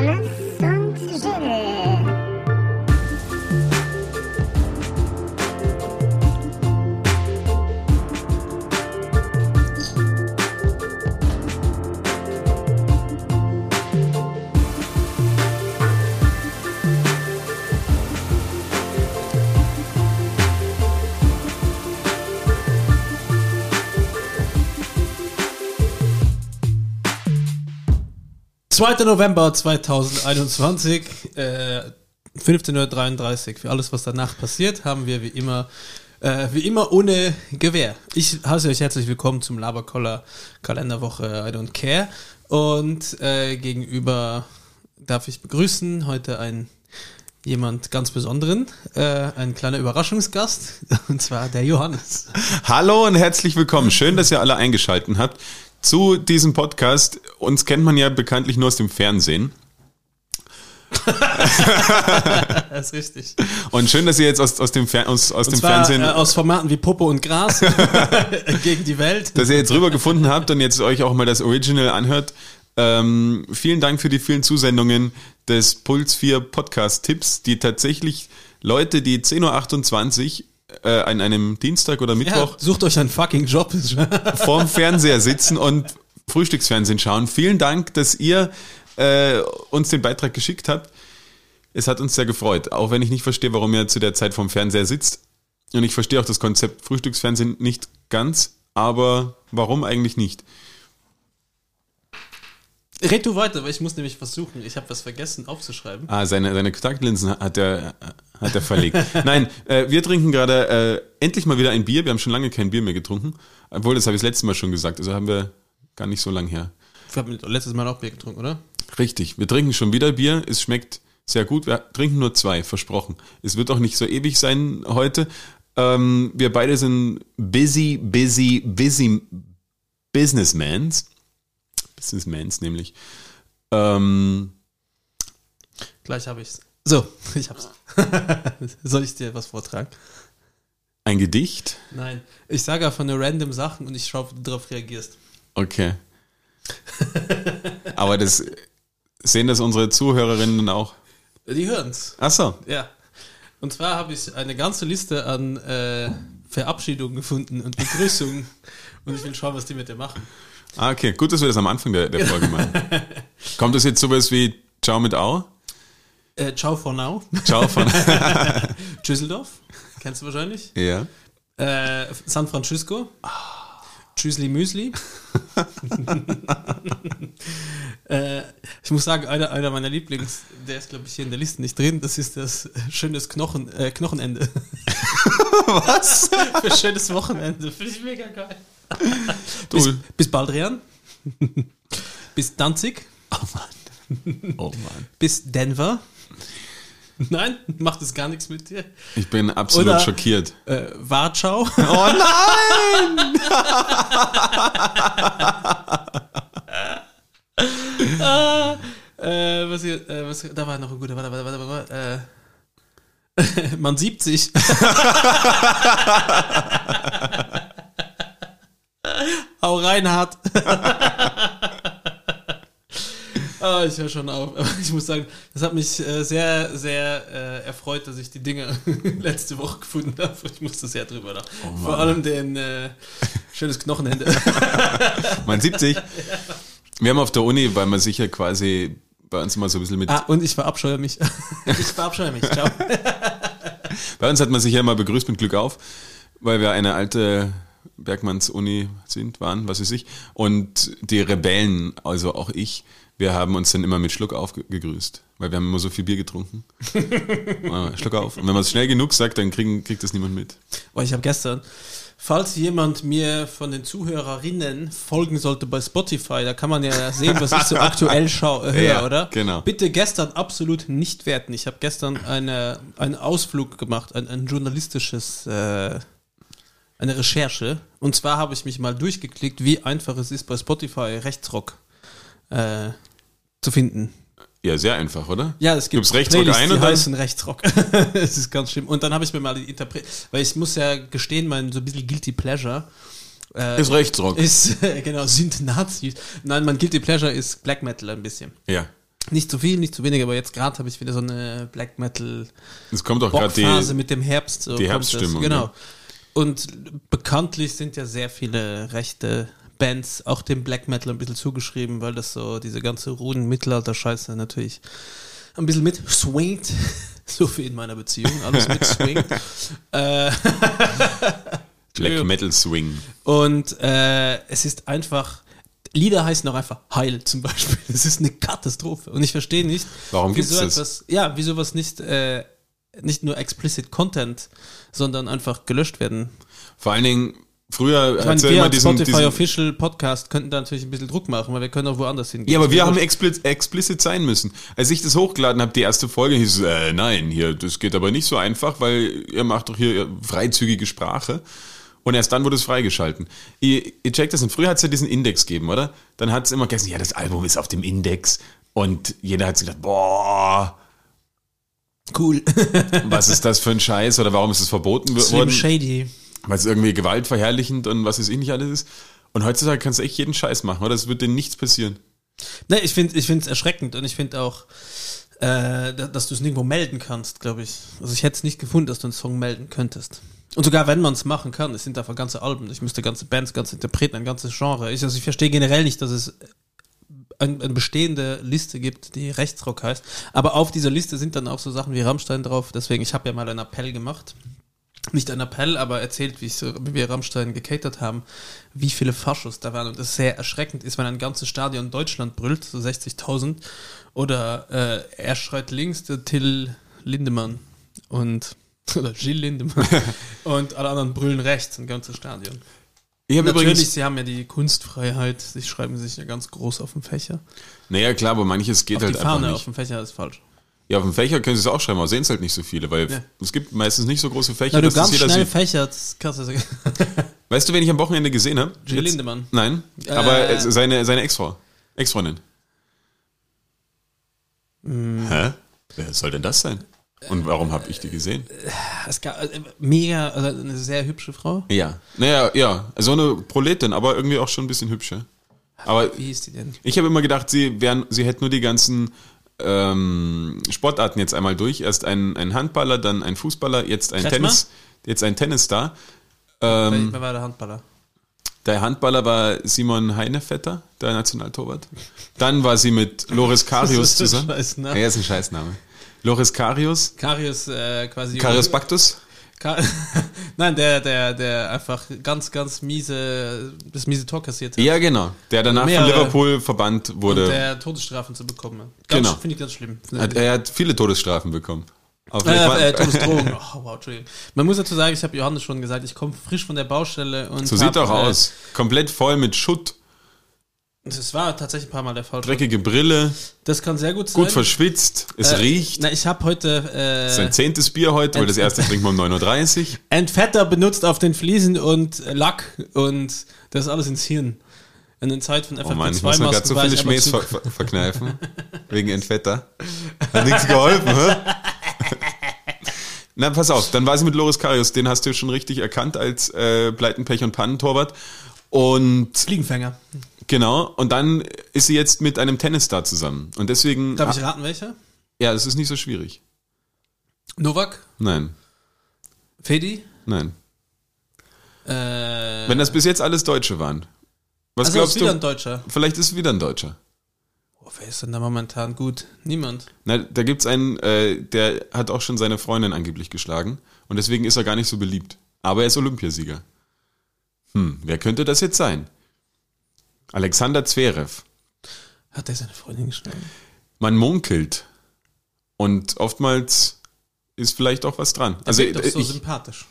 Johannes 2. November 2021, äh, 15.33 Uhr. Für alles, was danach passiert, haben wir wie immer, äh, wie immer ohne Gewehr. Ich heiße euch herzlich willkommen zum Laberkoller Kalenderwoche I Don't Care. Und äh, gegenüber darf ich begrüßen heute einen jemand ganz Besonderen, äh, ein kleiner Überraschungsgast, und zwar der Johannes. Hallo und herzlich willkommen. Schön, dass ihr alle eingeschaltet habt zu diesem Podcast. Uns kennt man ja bekanntlich nur aus dem Fernsehen. Das ist richtig. Und schön, dass ihr jetzt aus, aus dem, Fer aus, aus Und dem zwar Fernsehen, äh, aus Formaten wie Popo und Gras gegen die Welt. dass ihr jetzt rüber gefunden habt und jetzt euch auch mal das Original anhört. Ähm, vielen Dank für die vielen Zusendungen des Puls 4 Podcast-Tipps, die tatsächlich Leute, die 10.28 Uhr äh, an einem Dienstag oder Ja, Mittwoch sucht euch einen fucking Job. vorm Fernseher sitzen und Frühstücksfernsehen schauen. Vielen Dank, dass ihr äh, uns den Beitrag geschickt habt. Es hat uns sehr gefreut, auch wenn ich nicht verstehe, warum ihr zu der Zeit vorm Fernseher sitzt. Und ich verstehe auch das Konzept Frühstücksfernsehen nicht ganz, aber warum eigentlich nicht? Red du weiter, weil ich muss nämlich versuchen. Ich habe was vergessen aufzuschreiben. Ah, seine, seine Kontaktlinsen hat er, hat er verlegt. Nein, äh, wir trinken gerade äh, endlich mal wieder ein Bier. Wir haben schon lange kein Bier mehr getrunken. Obwohl, das habe ich das letzte Mal schon gesagt. Also haben wir gar nicht so lang her. Wir haben letztes Mal auch Bier getrunken, oder? Richtig, wir trinken schon wieder Bier. Es schmeckt sehr gut. Wir trinken nur zwei, versprochen. Es wird auch nicht so ewig sein heute. Ähm, wir beide sind busy, busy, busy Businessmans. Businessmans nämlich. Ähm, Gleich habe ich's. So, ich hab's. Soll ich dir was vortragen? ein Gedicht. Nein. Ich sage einfach nur random Sachen und ich schaue, ob du darauf reagierst. Okay. Aber das sehen das unsere Zuhörerinnen auch. Die hören's. Ach so. Ja. Und zwar habe ich eine ganze Liste an äh, Verabschiedungen gefunden und Begrüßungen. und ich will schauen, was die mit dir machen. Ah, okay. Gut, dass wir das am Anfang der, der Folge machen. Kommt das jetzt sowas wie Ciao mit Au? Äh, ciao for now. Ciao von. Düsseldorf. Kennst du wahrscheinlich. ja. Äh, San Francisco. Tschüssli Müsli. äh, ich muss sagen, einer, einer meiner Lieblings, der ist glaube ich hier in der Liste nicht drin, das ist das schönes Knochen, äh, Knochenende. Was? Für schönes Wochenende. Finde ich mega geil. Bis, bis Baldrian. bis Danzig. Oh Mann. Oh Mann. Bis Denver. Nein, macht es gar nichts mit dir. Ich bin absolut Oder- schockiert. Äh, Warschau. Oh nein! Ah, äh, was hier, äh, was, da war noch ein guter, warte, warte, warte, warte, äh, man sieht sich. Hau rein, hart. Ah, ich höre schon auf. Aber ich muss sagen, das hat mich äh, sehr, sehr äh, erfreut, dass ich die Dinge letzte Woche gefunden habe. Ich musste sehr drüber lachen. Mann. Vor allem den äh, schönes Knochenende. Man sieht sich. Wir haben auf der Uni, weil man sich ja quasi bei uns immer so ein bisschen mit. ah, und ich verabscheue mich. Ich verabscheue mich. Ciao. Bei uns hat man sich ja immer begrüßt mit Glück auf, weil wir eine alte Bergmanns-Uni sind, waren, was weiß ich. Und die Rebellen, also auch ich, wir haben uns dann immer mit Schluck auf ge- gegrüßt, weil wir haben immer so viel Bier getrunken. Schluck auf. Und wenn man es schnell genug sagt, dann kriegen, kriegt das niemand mit. Oh, ich habe gestern, falls jemand mir von den Zuhörerinnen folgen sollte bei Spotify, da kann man ja sehen, was ich so aktuell schau, höre, Ja, oder? genau. Bitte gestern absolut nicht werten. Ich habe gestern eine, einen Ausflug gemacht, ein, ein journalistisches, äh, eine Recherche. Und zwar habe ich mich mal durchgeklickt, wie einfach es ist, bei Spotify Rechtsrock äh, zu finden. Ja, sehr einfach, oder? Ja, es gibt Gibt's Rechtsrock Playlists, ein die und dann- heißen Rechtsrock. Es ist ganz schlimm. Und dann habe ich mir mal die Interpret, weil ich muss ja gestehen, mein so ein bisschen guilty pleasure äh, Ist Rechtsrock. ist genau sind Nazis. Nein, mein guilty pleasure ist Black Metal ein bisschen. ja. Nicht zu viel, nicht zu wenig, aber jetzt gerade habe ich wieder so eine Black Metal Es kommt auch gerade Bockphase die. mit dem Herbst. So die kommt das. Herbststimmung, Genau. ja. Und bekanntlich sind ja sehr viele rechte Bands auch dem Black Metal ein bisschen zugeschrieben, weil das so diese ganze ruhen Mittelalter-Scheiße natürlich ein bisschen mit swingt. So wie in meiner Beziehung, alles mit swingt. äh, Black Metal Swing. und äh, es ist einfach, Lieder heißen auch einfach Heil zum Beispiel. Das ist eine Katastrophe. Und ich verstehe nicht, Warum gibt's wieso das? ja, wieso was nicht, äh, nicht nur explicit Content, sondern einfach gelöscht werden. Vor allen Dingen, früher Ich meine, wir immer als diesen, Spotify diesen Official Podcast könnten da natürlich ein bisschen Druck machen, weil wir können auch woanders hingehen. Ja, aber wir haben explicit, explicit sein müssen. Als ich das hochgeladen habe, die erste Folge, hieß es, äh, nein, hier, das geht aber nicht so einfach, weil ihr macht doch hier freizügige Sprache. Und erst dann wurde es freigeschalten. Ihr, ihr checkt das, und früher hat es ja diesen Index gegeben, oder? Dann hat es immer geheißen, ja, das Album ist auf dem Index. Und jeder hat sich gedacht, boah, cool. was ist das für ein Scheiß? Oder warum ist es verboten Slim worden? Shady. Weil es irgendwie gewaltverherrlichend und was weiß ich nicht alles ist. Und heutzutage kannst du echt jeden Scheiß machen, oder? Es wird dir nichts passieren. Ne, ich finde ich finde es erschreckend und ich finde auch, äh, da- dass du es nirgendwo melden kannst, glaube ich. Also ich hätte es nicht gefunden, dass du einen Song melden könntest. Und sogar wenn man es machen kann, es sind einfach ganze Alben. Ich müsste ganze Bands, ganze Interpreten, ein ganzes Genre. Ich, also ich verstehe generell nicht, dass es eine bestehende Liste gibt, die Rechtsrock heißt. Aber auf dieser Liste sind dann auch so Sachen wie Rammstein drauf. Deswegen, ich habe ja mal einen Appell gemacht. Nicht ein Appell, aber erzählt, wie, ich so, wie wir Rammstein gecatert haben, wie viele Faschos da waren. Und das sehr erschreckend ist, wenn ein ganzes Stadion Deutschland brüllt, so 60.000. Oder äh, er schreit links, der Till Lindemann. Und, oder Gilles Lindemann. und alle anderen brüllen rechts, ein ganzes Stadion. Ich habe Natürlich, übrigens, sie haben ja die Kunstfreiheit, sie schreiben sich ja ganz groß auf dem Fächer. naja klar, aber manches geht Auf halt die einfach Fahne nicht. auf dem Fächer ist falsch. Ja, auf dem Fächer können sie es auch schreiben, aber sehen es halt nicht so viele, weil Ja. es gibt meistens nicht so große Fächer, Na, du dass das ganz schnell sieht. fächert, kannst du. Weißt du, wen ich am Wochenende gesehen habe? Jill Lindemann. Nein, aber Äh. es- seine, seine Ex-Frau. Ex-Freundin. Hm. Hä? Wer soll denn das sein? Und warum habe ich die gesehen? Es gab, äh, mega, also eine sehr hübsche Frau. Ja. Naja, ja, so eine Proletin, aber irgendwie auch schon ein bisschen hübscher. Aber Wie hieß die denn? ich habe immer gedacht, sie wären, sie hätten nur die ganzen ähm, Sportarten jetzt einmal durch. Erst ein, ein Handballer, dann ein Fußballer, jetzt ein Kretschmer? Tennis, jetzt ein Tennisstar. Ähm, Wer war der Handballer? Der Handballer war Simon Heinevetter, der Nationaltorwart. Dann war sie mit Loris Karius Das ist ein zusammen. Scheißname. Ja, ist ein Scheißname. Loris Karius, Karius äh, quasi. Karius Baktus. Ka Nein, der, der, der einfach ganz, ganz miese, das miese Tor kassiert hat. Ja, genau. Der danach von. Liverpool verbannt Und wurde. der Todesstrafen zu bekommen. Ganz, Genau. Finde ich ganz schlimm. Hat, er hat viele Todesstrafen bekommen. Aber Äh, äh, Todesdrohung. Oh, wow, Entschuldigung. Man muss dazu sagen, ich habe Johannes schon gesagt, ich komme frisch von der Baustelle und. so sieht auch äh, aus. Komplett voll mit Schutt, Das war tatsächlich ein paar Mal der Fall. dreckige Brille, Das kann sehr gut sein. gut verschwitzt, es Äh, riecht. Na, ich habe heute Sein äh, zehntes Bier heute, weil das erste trinken wir um 9.30 Uhr. Entfetter benutzt auf den Fliesen und Lack und das alles ins Hirn. In den Zeit von Oh Mann, ich muss mir gerade so viele Schmähs ver ver verkneifen. wegen Entfetter. Hat nichts geholfen, hä? Na, pass auf, dann war sie mit Loris Karius, den hast du schon richtig erkannt als äh, Pleiten, Pech und Pannentorwart. Und Fliegenfänger. Genau, und dann ist sie jetzt mit einem Tennisstar zusammen. Und deswegen. Darf ich raten, welcher? ja, das ist nicht so schwierig. Novak? Nein, Fedi? nein. Äh, Wenn das bis jetzt alles Deutsche waren. Was also ist glaubst wieder du? ein Deutscher. Vielleicht ist es wieder ein Deutscher. Oh, wer ist denn da momentan gut? Niemand. Na, da gibt's einen, äh, der hat auch schon seine Freundin angeblich geschlagen und deswegen ist er gar nicht so beliebt. Aber er ist Olympiasieger. Hm, wer könnte das jetzt sein? Alexander Zverev. Hat er seine Freundin geschlagen? Man munkelt und oftmals ist vielleicht auch was dran. Also Wirkt doch so ich, sympathisch.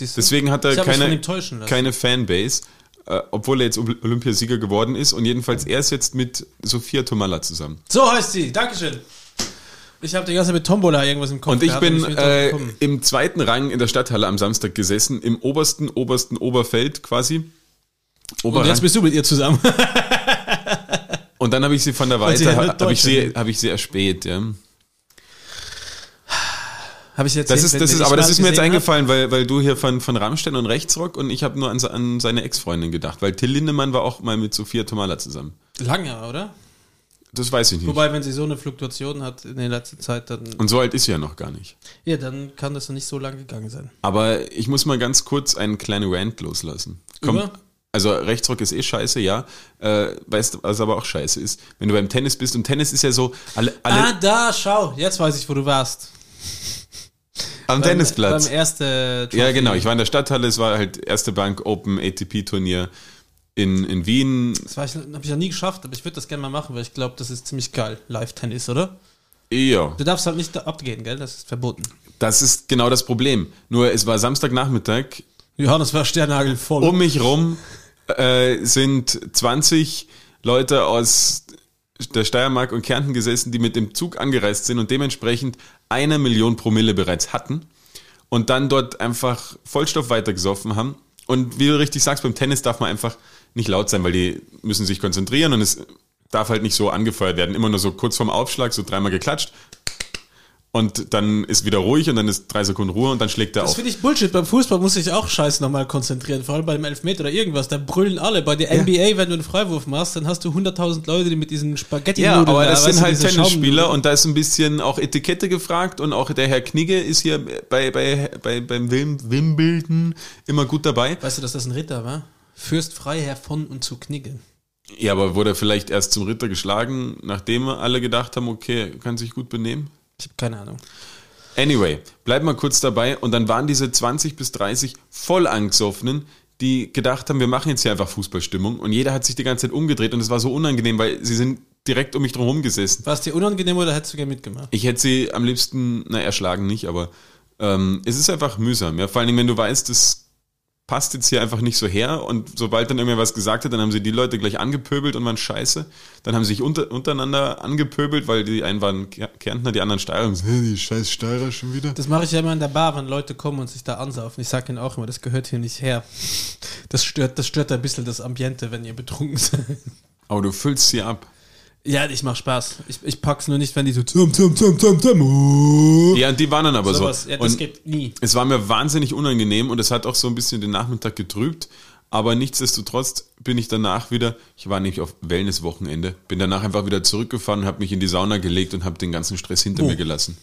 Deswegen hat er keine, keine Fanbase, äh, obwohl er jetzt Oly- Olympiasieger geworden ist und jedenfalls er ist jetzt mit Sophia Tomalla zusammen. So heißt sie. Dankeschön. Ich habe die ganze Zeit mit Tombola irgendwas im Kopf. Und ich gehabt bin ich äh, im zweiten Rang in der Stadthalle am Samstag gesessen, im obersten, obersten Oberfeld quasi. Und Oberrang. jetzt bist du mit ihr zusammen. Und dann habe ich sie von der Und Weite, habe ich sie, habe ich sie erspäht, ja. habe ich jetzt Das ist, das ist, aber das ist mir jetzt eingefallen. weil, weil du hier von, von Rammstein und Rechtsrock und ich habe nur an, an seine Ex-Freundin gedacht, weil Till Lindemann war auch mal mit Sophia Tomala zusammen. Lange, oder? Das weiß ich nicht. Wobei, wenn sie so eine Fluktuation hat in der letzten Zeit, dann, Und so alt ist sie ja noch gar nicht. ja, dann kann das ja nicht so lang gegangen sein. Aber ich muss mal ganz kurz einen kleinen Rant loslassen. Über? Also Rechtsrock ist eh scheiße, ja. Äh, weißt du, was aber auch scheiße ist? Wenn du beim Tennis bist und Tennis ist ja so, alle, alle Ah, da, schau, jetzt weiß ich, wo du warst. am Beim- Tennisplatz. Beim ersten Ja, genau. Ich war in der Stadthalle, es war halt erste Bank Open ATP Turnier in, in Wien. Das habe ich noch nie geschafft, aber ich würde das gerne mal machen, weil ich glaube, das ist ziemlich geil. Live-Tennis, oder? Ja, Du darfst halt nicht abgehen, gell? Das ist verboten. das ist genau das Problem. Nur es war Samstagnachmittag, Johannes war sternhagelvoll. um mich rum äh, sind 20 Leute aus der Steiermark und Kärnten gesessen, die mit dem Zug angereist sind und dementsprechend eine Million Promille bereits hatten und dann dort einfach Vollstoff weitergesoffen haben. Und wie du richtig sagst, beim Tennis darf man einfach nicht laut sein, weil die müssen sich konzentrieren und es darf halt nicht so angefeuert werden. Immer nur so kurz vorm Aufschlag, so dreimal geklatscht und dann ist wieder ruhig und dann ist drei Sekunden Ruhe und dann schlägt er Das auf. finde ich Bullshit. Beim Fußball muss ich auch scheiß nochmal konzentrieren. Vor allem beim Elfmeter oder irgendwas. Da brüllen alle. Bei der NBA, wenn du einen Freiwurf machst, dann hast du 100.000 Leute, die mit diesen spaghetti Ja, aber das sind halt Tennisspieler und da ist ein bisschen auch Etikette gefragt und auch der Herr Knigge ist hier bei, bei, bei, beim Wim, Wimbledon immer gut dabei. Weißt du, dass das ein Ritter war? Fürst Freiherr von und zu Knigge. Ja, aber wurde er vielleicht erst zum Ritter geschlagen, nachdem alle gedacht haben, okay, kann sich gut benehmen? Ich habe keine Ahnung. Anyway, bleib mal kurz dabei und dann waren diese 20 bis 30 voll angesoffenen, die gedacht haben, wir machen jetzt hier einfach Fußballstimmung und jeder hat sich die ganze Zeit umgedreht und es war so unangenehm, weil sie sind direkt um mich drum herum gesessen. War es dir unangenehm oder hättest du gerne mitgemacht? Ich hätte sie am liebsten, na, erschlagen nicht, aber ähm, es ist einfach mühsam. Ja? Vor allen Dingen, wenn du weißt, das passt jetzt hier einfach nicht so her und sobald dann irgendwer was gesagt hat, dann haben sie die Leute gleich angepöbelt und waren scheiße. Dann haben sie sich unter, untereinander angepöbelt, weil die einen waren Kärntner, die anderen Steirer und so, "Hä, die scheiß Steirer schon wieder. Das mache ich ja immer in der Bar, wenn Leute kommen und sich da ansaufen. Ich sage ihnen auch immer, das gehört hier nicht her. Das stört, das stört ein bisschen das Ambiente, wenn ihr betrunken seid. Aber du füllst sie ab. Ja, ich mach Spaß. Ich, ich pack's nur nicht, wenn die so zum, zum, zum, zum, zum. oh. Ja, und die waren dann aber Sowas. so. Ja, das und geht nie. es war mir wahnsinnig unangenehm und es hat auch so ein bisschen den Nachmittag getrübt. Aber nichtsdestotrotz bin ich danach wieder, ich war nämlich auf Wellness-Wochenende, bin danach einfach wieder zurückgefahren, habe mich in die Sauna gelegt und habe den ganzen Stress hinter Wo? mir gelassen.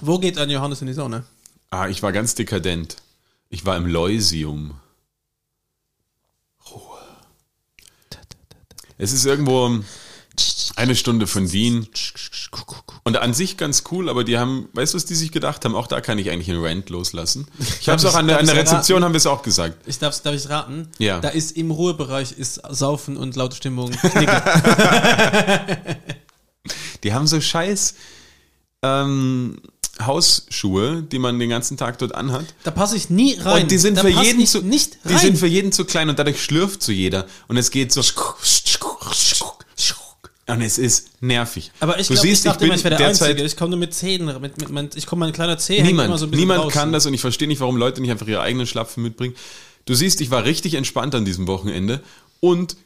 Wo geht ein Johannes in die Sonne? Ah, ich war ganz dekadent. Ich war im Leusium. Es ist irgendwo eine Stunde von Wien. Und an sich ganz cool, aber die haben, weißt du, was die sich gedacht haben? Auch da kann ich eigentlich einen Rant loslassen. Ich habe es auch an der, an der Rezeption erraten? haben wir es auch gesagt. Ich darf, darf ich raten? Ja. Da ist im Ruhebereich ist Saufen und laute Stimmung. Die haben so scheiß ähm, Hausschuhe, die man den ganzen Tag dort anhat. Da passe ich nie rein. Und die sind da für jeden ich zu, nicht die rein. sind für jeden zu klein und dadurch schlürft so jeder. Und es geht so. Und es ist nervig. aber ich glaube, ich ich dachte immer, bin ich wäre der derzeit Einzige. Ich komme nur mit Zehen. Mit, mit, mit, ich komme mein kleiner Zeh niemand, so ein bisschen niemand draußen. kann das und ich verstehe nicht, warum Leute nicht einfach ihre eigenen Schlapfen mitbringen. Du siehst, ich war richtig entspannt an diesem Wochenende und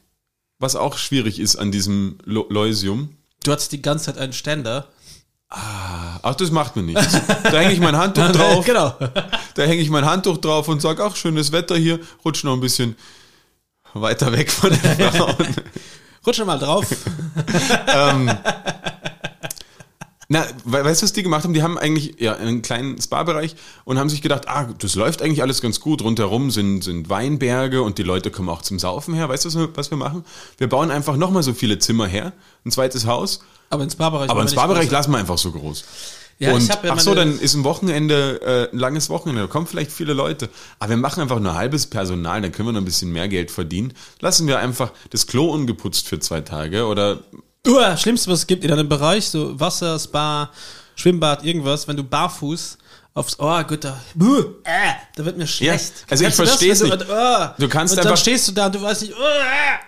was auch schwierig ist an diesem Lo Leusium, Du hattest die ganze Zeit einen Ständer. ach, das macht mir nichts. Da hänge ich mein Handtuch drauf, genau. da hänge ich mein Handtuch drauf und sage, ach, schönes Wetter hier, rutsch noch ein weiter weg von den Frauen. Rutsch schon mal drauf. Na, we weißt du, was die gemacht haben? Die haben eigentlich ja einen kleinen Spa-Bereich und haben sich gedacht, ah, das läuft eigentlich alles ganz gut. Rundherum sind, sind Weinberge und die Leute kommen auch zum Saufen her. Weißt du, was wir, was wir machen? Wir bauen einfach nochmal so viele Zimmer her, ein zweites Haus, Aber aber einen Spa-Bereich lassen wir einfach so groß. Ja, und ich hab ja ach so, dann ist ein Wochenende, äh, ein langes Wochenende, da kommen vielleicht viele Leute. Aber wir machen einfach nur halbes Personal, dann können wir noch ein bisschen mehr Geld verdienen. Lassen wir einfach das Klo ungeputzt für zwei Tage oder Uah, Schlimmste, was es gibt in einem Bereich, so Wasser, Spa, Schwimmbad, irgendwas, wenn du barfuß aufs Oh gut, da, äh, da wird mir schlecht. also ich das, versteh's wenn nicht. Du, äh, Du kannst und dann einfach- stehst du da und du weißt nicht, äh,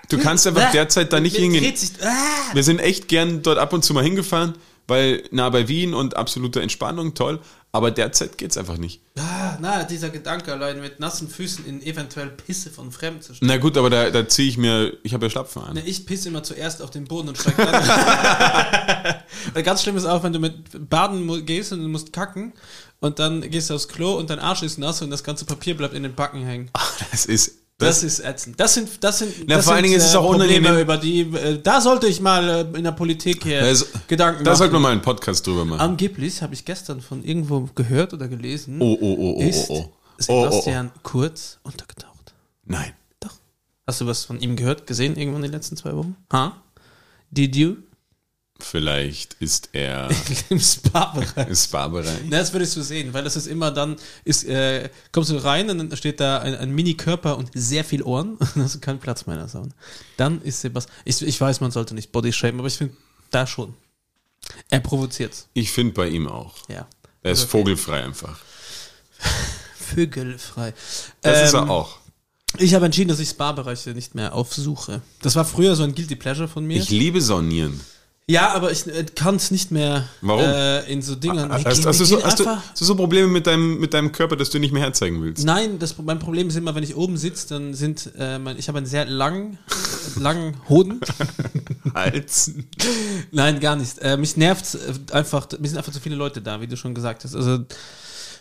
Du kannst einfach äh, derzeit da nicht hingehen. sich, äh. Wir sind echt gern dort ab und zu mal hingefahren, weil nah bei Wien und absolute Entspannung, toll. Aber derzeit geht's einfach nicht. Ah, na, dieser Gedanke allein mit nassen Füßen in eventuell Pisse von Fremden zu stehen. Na gut, aber da, da ziehe ich mir, ich habe ja Schlapfen an. Ne, ich pisse immer zuerst auf den Boden und steig dann. Ganz schlimm ist auch, wenn du mit Baden gehst und du musst kacken und dann gehst du aufs Klo und dein Arsch ist nass und das ganze Papier bleibt in den Backen hängen. Das ist Das ist ätzend. Das sind, das sind, Na, das vor allen sind, Dingen ist es auch Probleme, unangenehm. über die, äh, da sollte ich mal äh, in der Politik hier Also, Gedanken Da machen. sollten wir mal einen Podcast drüber machen. Angeblich habe ich gestern von irgendwo gehört oder gelesen, Oh, oh, oh, oh, ist oh, oh. Oh, oh, oh. Sebastian Kurz untergetaucht. Nein. Doch. Hast du was von ihm gehört, gesehen, irgendwann in den letzten zwei Wochen? Ha? Did you? Vielleicht ist er Im Spa-Bereich. Spa-Bereich. Na, das würdest du sehen, weil das ist immer dann, ist, äh, kommst du rein und dann steht da ein, ein Mini-Körper und sehr viel Ohren hast du keinen Platz mehr in der Sauna. Dann ist Sebastian, ich, ich weiß, man sollte nicht Bodyshamen, aber ich finde, da schon. Er provoziert's, Ich finde bei ihm auch. ja. Er ist Okay. vogelfrei einfach. Vögelfrei. Das ist Ähm, er auch. Ich habe entschieden, dass ich Spa-Bereiche nicht mehr aufsuche. Das war früher so ein Guilty Pleasure von mir. Ich liebe Saunieren. Ja, aber ich äh, kann es nicht mehr Warum? Äh, in so Dingern. Wir Hast, hast, du so, hast, du, hast du so Probleme mit deinem, mit deinem Körper, dass du nicht mehr herzeigen willst? Nein, das, mein Problem ist immer, wenn ich oben sitze, dann sind äh, mein, ich habe einen sehr langen, langen Hoden. Hals. Nein, gar nicht. Äh, mich nervt einfach, mir sind einfach zu viele Leute da, wie du schon gesagt hast. Also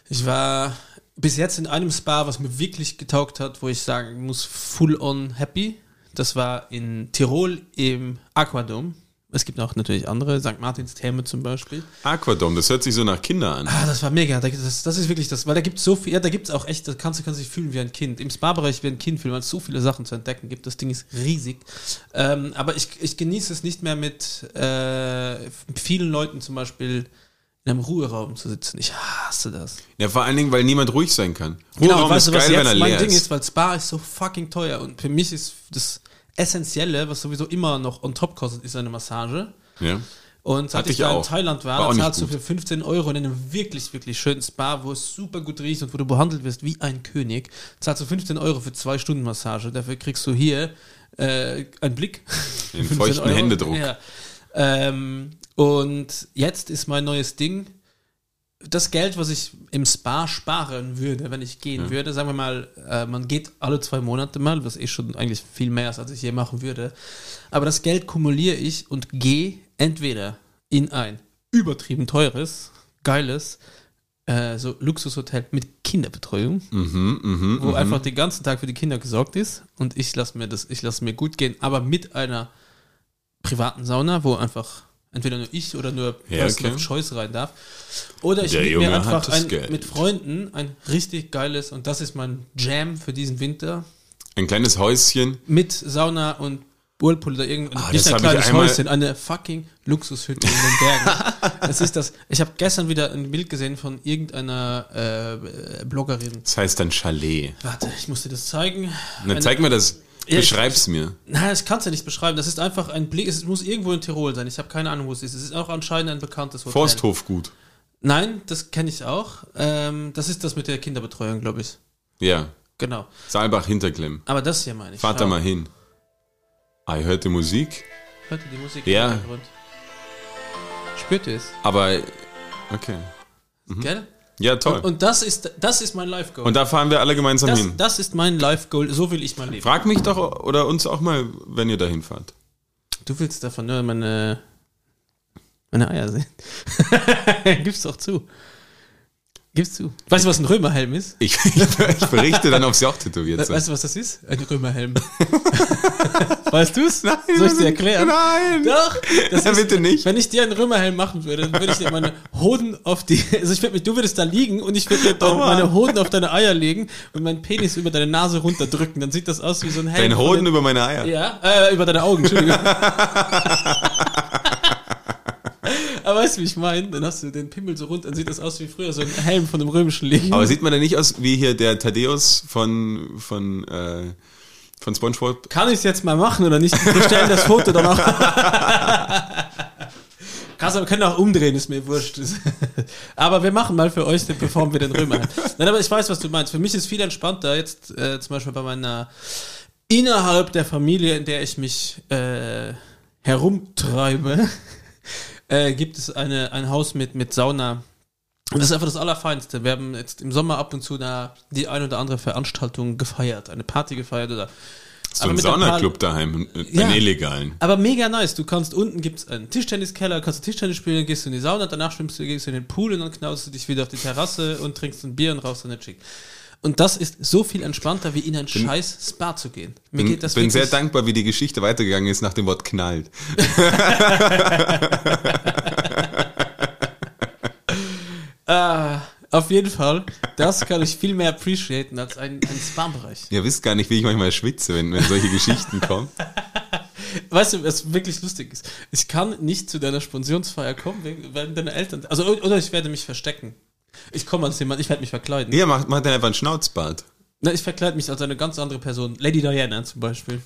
ich war bis jetzt in einem Spa, was mir wirklich getaugt hat, wo ich sagen muss, full on happy. Das war in Tirol im Aquadom. Es gibt auch natürlich andere, St. Martins Therme zum Beispiel. Aquadom, das hört sich so nach Kinder an. Ah, das war mega. Da- Das, das ist wirklich das, weil da gibt es so viel, ja, da gibt es auch echt, da kannst du kannst dich fühlen wie ein Kind. Im Spa-Bereich wie ein Kind fühlen, weil es so viele Sachen zu entdecken gibt. Das Ding ist riesig. Ähm, aber ich, ich genieße es nicht mehr mit äh, vielen Leuten zum Beispiel in einem Ruheraum zu sitzen. Ich hasse das. Ja, vor allen Dingen, weil niemand ruhig sein kann. Genau, Ruheraum und weißt ist du, was geil, wenn er jetzt mein leer Ding ist. ist, weil Spa ist so fucking teuer und für mich ist das Essentielle, was sowieso immer noch on top kostet, ist eine Massage. Ja. Und seit Hatte ich ich da in. Thailand war, War da zahlst du für 15 Euro in einem wirklich, wirklich schönen Spa, wo es super gut riecht und wo du behandelt wirst wie ein König, zahlst du 15 Euro für zwei Stunden Massage. Dafür kriegst du hier äh, einen Blick. Den 15 feuchten Euro. Händedruck. Ja. Ähm, und jetzt ist mein neues Ding, das Geld, was ich im Spa sparen würde, wenn ich gehen würde, sagen wir mal, äh, man geht alle zwei Monate mal, was eh schon eigentlich viel mehr ist, als ich je machen würde. Aber das Geld kumuliere ich und gehe entweder in ein übertrieben teures, geiles, äh, so Luxushotel mit Kinderbetreuung, Mhm, mhm, wo mhm. einfach den ganzen Tag für die Kinder gesorgt ist und ich lasse mir das, ich lasse mir gut gehen, aber mit einer privaten Sauna, wo einfach entweder nur ich oder nur Ja, Person okay. of Choice rein darf. Oder ich Junge mir einfach ein, mit Freunden ein richtig geiles, und das ist mein Jam für diesen Winter, Ein kleines Häuschen. mit Sauna und Whirlpool oder irgendein, Ah, nicht ein kleines Häuschen, eine fucking Luxushütte in den Bergen. das ist das. Ich habe gestern wieder ein Bild gesehen von irgendeiner äh, Bloggerin. Das heißt dann Chalet. Warte, ich muss dir das zeigen. Eine- zeig mir das. Ja, ich- Beschreib's mir. Nein, das kannst du nicht beschreiben. Das ist einfach ein Blick. Es muss irgendwo in Tirol sein. Ich habe keine Ahnung, wo es ist. Es ist auch anscheinend ein bekanntes Hotel. Forsthofgut. Nein, das kenne ich auch. Ähm, das ist das mit der Kinderbetreuung, glaube ich. Ja. Genau. Saalbach Hinterklemm. Aber das hier meine ich. Fahrt da mal hin. Ah, ihr hört die Musik. Hört ihr die Musik Ja. im Hintergrund? Spürt ihr es? Aber, okay. Gell? Ja, toll. Und, und das ist das ist mein Life Goal. Und da fahren wir alle gemeinsam das, hin. das ist mein Life Goal. So will ich mein Leben. Frag mich doch oder uns auch mal, wenn ihr dahin fahrt. Du willst davon nur meine meine Eier sehen. Gib's doch zu. Gib's zu. Weißt du, was ein Römerhelm ist? Ich, ich, ich berichte dann, ob sie auch tätowiert sind. weißt du, was das ist? Ein Römerhelm. weißt du es? Nein. Soll ich dir erklären? Nein. Doch. Das Ja, ist, bitte nicht. Wenn ich dir einen Römerhelm machen würde, dann würde ich dir meine Hoden auf die, also ich würde mich, du würdest da liegen und ich würde Oh meine Hoden auf deine Eier legen und meinen Penis über deine Nase runterdrücken. Dann sieht das aus wie so ein Helm. Dein von Hoden den- über meine Eier. Ja, äh, über deine Augen, Entschuldigung. Aber weißt du, wie ich meine? Dann hast du den Pimmel so rund, dann sieht das aus wie früher so ein Helm von einem römischen Legion. Aber sieht man da nicht aus wie hier der Thaddeus von, von, äh, von Spongebob? Kann ich es jetzt mal machen oder nicht? Wir stellen das Foto dann auch. Krass, wir können auch umdrehen, ist mir wurscht. aber wir machen mal für euch, bevor wir den Römer haben. Nein, aber ich weiß, was du meinst. Für mich ist viel entspannter, jetzt äh, zum Beispiel bei meiner, innerhalb der Familie, in der ich mich äh, herumtreibe, äh, gibt es eine, ein Haus mit, mit Sauna. Und das ist einfach das Allerfeinste. Wir haben jetzt im Sommer ab und zu da die ein oder andere Veranstaltung gefeiert, eine Party gefeiert oder So ein Saunaclub daheim, einen Ja. illegalen. aber mega nice. Du kannst unten gibt's einen Tischtenniskeller, kannst du Tischtennis spielen, dann gehst du in die Sauna, danach schwimmst du, gehst du in den Pool und dann knaust du dich wieder auf die Terrasse und trinkst ein Bier und rauchst eine Chick. Und das ist so viel entspannter, wie in ein scheiß Spa zu gehen. Mir Bin, geht das bin sehr dankbar, wie die Geschichte weitergegangen ist nach dem Wort knallt. Ah, auf jeden Fall, das kann ich viel mehr appreciaten als ein, ein Spa-Bereich. Ihr wisst gar nicht, wie ich manchmal schwitze, wenn, wenn solche Geschichten kommen. Weißt du, was wirklich lustig ist? Ich kann nicht zu deiner Spensionsfeier kommen, wegen- weil deine Eltern, also, oder ich werde mich verstecken. Ich komme als jemand, ich werde mich verkleiden. Ihr macht, macht dann einfach einen Schnauzbart. Na, ich verkleide mich als eine ganz andere Person. Lady Diana zum Beispiel.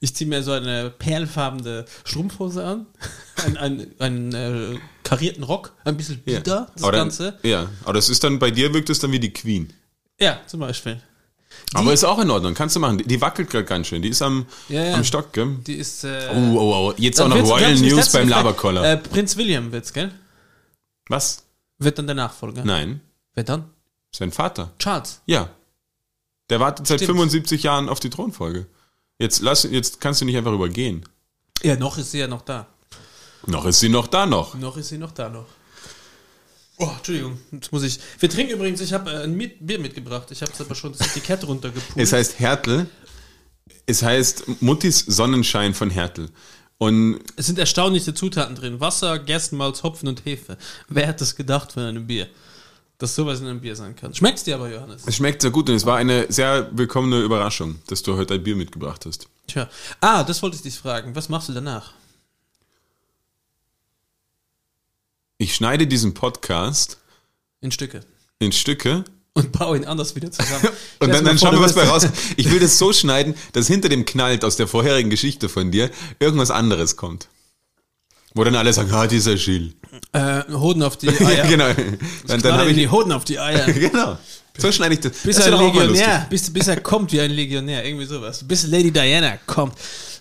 Ich ziehe mir so eine perlfarbene Strumpfhose an, einen, einen, einen äh, karierten Rock, ein bisschen Ja. bieder, das aber dann, Ganze. Ja, aber das ist dann, bei dir wirkt es dann wie die Queen. Ja, zum Beispiel. aber ist auch in Ordnung, kannst du machen. Die, die wackelt gerade ganz schön. Die ist am, Ja, ja. am Stock, gell? Die ist. Äh, Oh, oh, oh. Jetzt auch dann noch Royal News beim. Laberkoller. Äh, Prinz William wird's, gell? Was? Wird dann der Nachfolger. Nein. Wer dann? Sein Vater. Charles. Ja. Der wartet seit Stimmt. 75 Jahren auf die Thronfolge. Jetzt, lass, jetzt kannst du nicht einfach übergehen. Ja, noch ist sie ja noch da. Noch ist sie noch da noch. Noch ist sie noch da noch. Oh, Entschuldigung, jetzt muss ich. Wir trinken übrigens, ich habe äh, ein Bier mitgebracht. Ich habe es aber schon das Etikett runtergepult. Es heißt Hertel. Es heißt Muttis Sonnenschein von Hertel. Und Es sind erstaunliche Zutaten drin. Wasser, Gerstenmalz, Hopfen und Hefe. Wer hätte es gedacht von einem Bier? Dass sowas in einem Bier sein kann. Schmeckt's dir aber, Johannes? es schmeckt sehr gut und es war eine sehr willkommene Überraschung, dass du heute ein Bier mitgebracht hast. Tja. Ah, das wollte ich dich fragen. Was machst du danach? Ich schneide diesen Podcast In Stücke. in Stücke Und baue ihn anders wieder zusammen. und dann, dann schauen wir, was bei wirst- raus. Ich will das so schneiden, dass hinter dem Knallt aus der vorherigen Geschichte von dir irgendwas anderes kommt. Wo dann alle sagen, ah, dieser Gilles. Äh, Hoden auf die Eier. genau. Dann, dann habe in die ich. Hoden auf die Eier. genau. So schneide ich das. Bis das er. Legionär, bis, bis er kommt wie ein Legionär, irgendwie sowas. Bis Lady Diana kommt.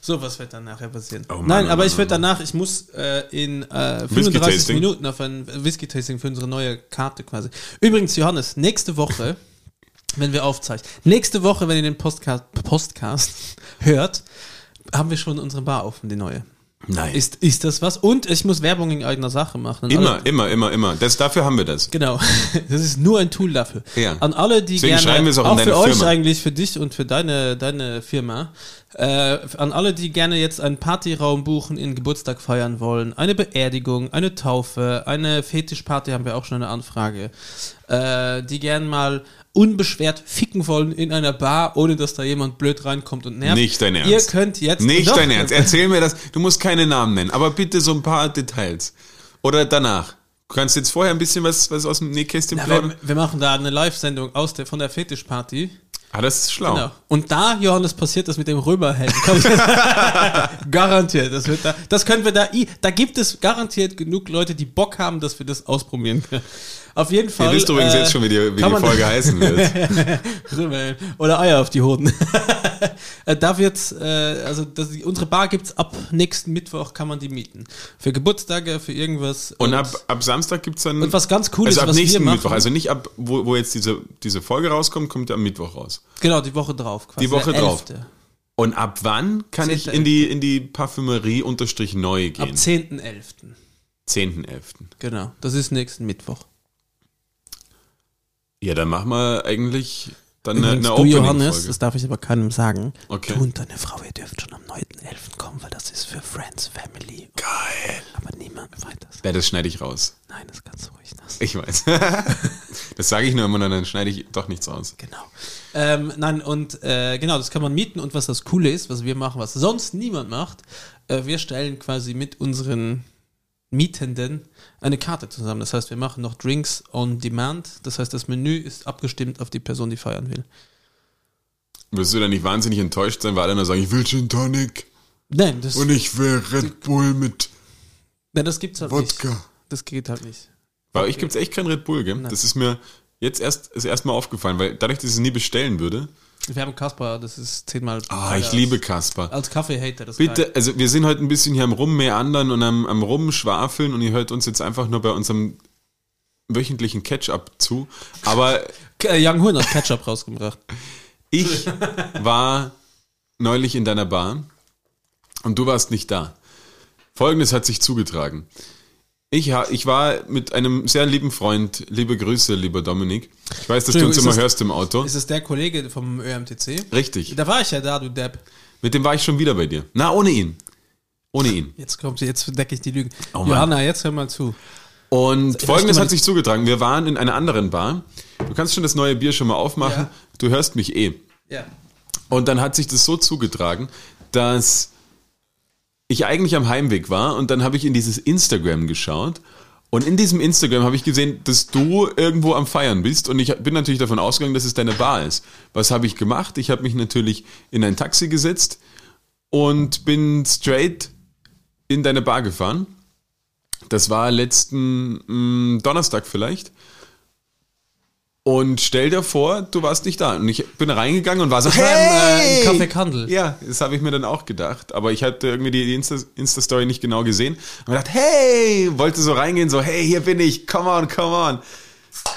Sowas wird dann nachher passieren. Oh Mann, Nein, oh aber Mann, ich oh werde danach, ich muss äh, in äh, 35 Whisky-Tasting. Minuten auf ein Whisky-Tasting für unsere neue Karte quasi. Übrigens, Johannes, nächste Woche, wenn wir aufzeichnen, nächste Woche, wenn ihr den Postcast, Postcast hört, haben wir schon unsere Bar offen, die neue. Nein. Ist, ist das was? Und ich muss Werbung in eigener Sache machen. Immer, alle- immer, immer, immer. Das, dafür haben wir das. Genau. Das ist nur ein Tool dafür. Ja. An alle, die Deswegen gerne, auch in für deine euch Firma. eigentlich, für dich und für deine, deine Firma, äh, an alle, die gerne jetzt einen Partyraum buchen, ihren Geburtstag feiern wollen, eine Beerdigung, eine Taufe, eine Fetischparty haben wir auch schon eine Anfrage, äh, die gern mal unbeschwert ficken wollen in einer Bar, ohne dass da jemand blöd reinkommt und nervt. Nicht dein Ernst. Ihr könnt jetzt... Nicht Doch, dein Ernst. Erzähl mir das. Du musst keine Namen nennen, aber bitte so ein paar Details. Oder danach. Du kannst jetzt vorher ein bisschen was, was aus dem Nähkästchen plaudern. wir, wir machen da eine Live-Sendung aus der, von der Fetischparty. Ah, das ist schlau. Genau. Und da, Johannes, passiert das mit dem Römerhelm. Garantiert. Das, wird da, das können wir da. Da gibt es garantiert genug Leute, die Bock haben, dass wir das ausprobieren können. Auf jeden Fall. Ihr wisst übrigens äh, jetzt schon, wie die, wie die Folge heißen wird. Römerhelm. Oder Eier auf die Hoden. Äh, da wird's, äh, also das, unsere Bar gibt's ab nächsten Mittwoch, kann man die mieten. Für Geburtstage, für irgendwas. Und ab, ab Samstag gibt's dann. und was ganz cool also ist, ab was wir nächsten machen. Mittwoch. Also nicht ab, wo, wo jetzt diese, diese Folge rauskommt, kommt am Mittwoch raus. Genau, die Woche drauf. Quasi, Die Woche drauf. 11.. Und ab wann kann ich 10.11.. in die, in die Parfümerie unterstrich neu Ab gehen? 10.11. 10.11. Genau, das ist nächsten Mittwoch. Ja, dann machen wir eigentlich dann eine, Übrigens, eine du Johannes, das darf ich aber keinem sagen. Okay. Du und deine Frau, ihr dürft schon am 9.11. kommen, weil das ist für Friends, Family. Geil. Aber niemand weiß das. Ja, das schneide ich raus. Nein, das kannst du ruhig lassen. Ich weiß. das sage ich nur immer, dann schneide ich doch nichts raus. Genau. Ähm, nein, und äh, genau, das kann man mieten. Und was das Coole ist, was wir machen, was sonst niemand macht, äh, wir stellen quasi mit unseren Mietenden eine Karte zusammen. Das heißt, wir machen noch Drinks on Demand. Das heißt, das Menü ist abgestimmt auf die Person, die feiern will. Wirst du dann nicht wahnsinnig enttäuscht sein, weil alle nur sagen, ich will Gin Tonic Nein, das, und ich will Red Bull mit nein, das gibt's halt Wodka. nicht. Das geht halt nicht. Bei euch gibt's echt kein Red Bull, gell? Das ist mir jetzt erst, ist erst mal aufgefallen, weil dadurch, dass ich es nie bestellen würde. Wir haben Kaspar, das ist zehnmal. Ah, ich liebe Kasper. als Kaffee-Hater. Das ist geil. Bitte, also wir sind heute ein bisschen hier am Rummeandern und am, am Rumschwafeln und ihr hört uns jetzt einfach nur bei unserem wöchentlichen Catch-up zu. Aber Young Horn hat Ketchup rausgebracht. ich war neulich in deiner Bar und du warst nicht da. Folgendes hat sich zugetragen. Ich, ich war mit einem sehr lieben Freund, liebe Grüße, lieber Dominik. Ich weiß, dass du uns immer das- hörst im Auto. Ist es der Kollege vom ÖMTC? Richtig. Da war ich ja da, du Depp. Mit dem war ich schon wieder bei dir. Na, ohne ihn. Ohne ihn. Jetzt kommt sie, jetzt decke ich die Lügen. Oh. Johanna, jetzt hör mal zu. Und Ich folgendes hat sich zugetragen. Wir waren in einer anderen Bar. Du kannst schon das neue Bier schon mal aufmachen. Ja. Du hörst mich eh. Ja. Und dann hat sich das so zugetragen, dass ich eigentlich am Heimweg war und dann habe ich in dieses Instagram geschaut. Und in diesem Instagram habe ich gesehen, dass du irgendwo am Feiern bist und ich bin natürlich davon ausgegangen, dass es deine Bar ist. Was habe ich gemacht? Ich habe mich natürlich in ein Taxi gesetzt und bin straight in deine Bar gefahren. Das war letzten mh, Donnerstag vielleicht. Und stell dir vor, du warst nicht da. Und ich bin reingegangen und war so, war im, äh, im Café Kandel. Ja, das habe ich mir dann auch gedacht. Aber ich hatte irgendwie die Insta- Insta-Story nicht genau gesehen. Und gedacht, hey, wollte so reingehen, so, hey, hier bin ich, come on, come on.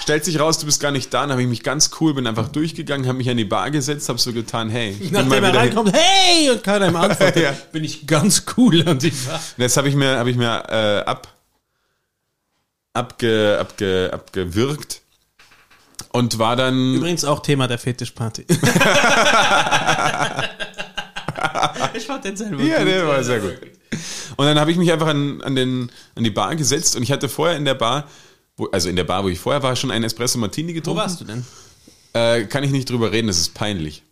Stellt sich raus, du bist gar nicht da. Dann habe ich mich ganz cool, bin einfach durchgegangen, habe mich an die Bar gesetzt, habe so getan, hey, ich Nachdem er reinkommt, hey, und keiner ihm antwortet, Ja. bin ich ganz cool. Und ich war, Das habe ich mir, habe ich mir äh, ab, abge, abge, abgewirkt und war dann. übrigens auch Thema der Fetischparty. ich fand den selber Ja, gut. der war sehr gut. Und dann habe ich mich einfach an, an, den, an die Bar gesetzt und ich hatte vorher in der Bar, wo, also in der Bar, wo ich vorher war, schon einen Espresso Martini Wo getrunken. warst du denn? Äh, kann ich nicht drüber reden, das ist peinlich.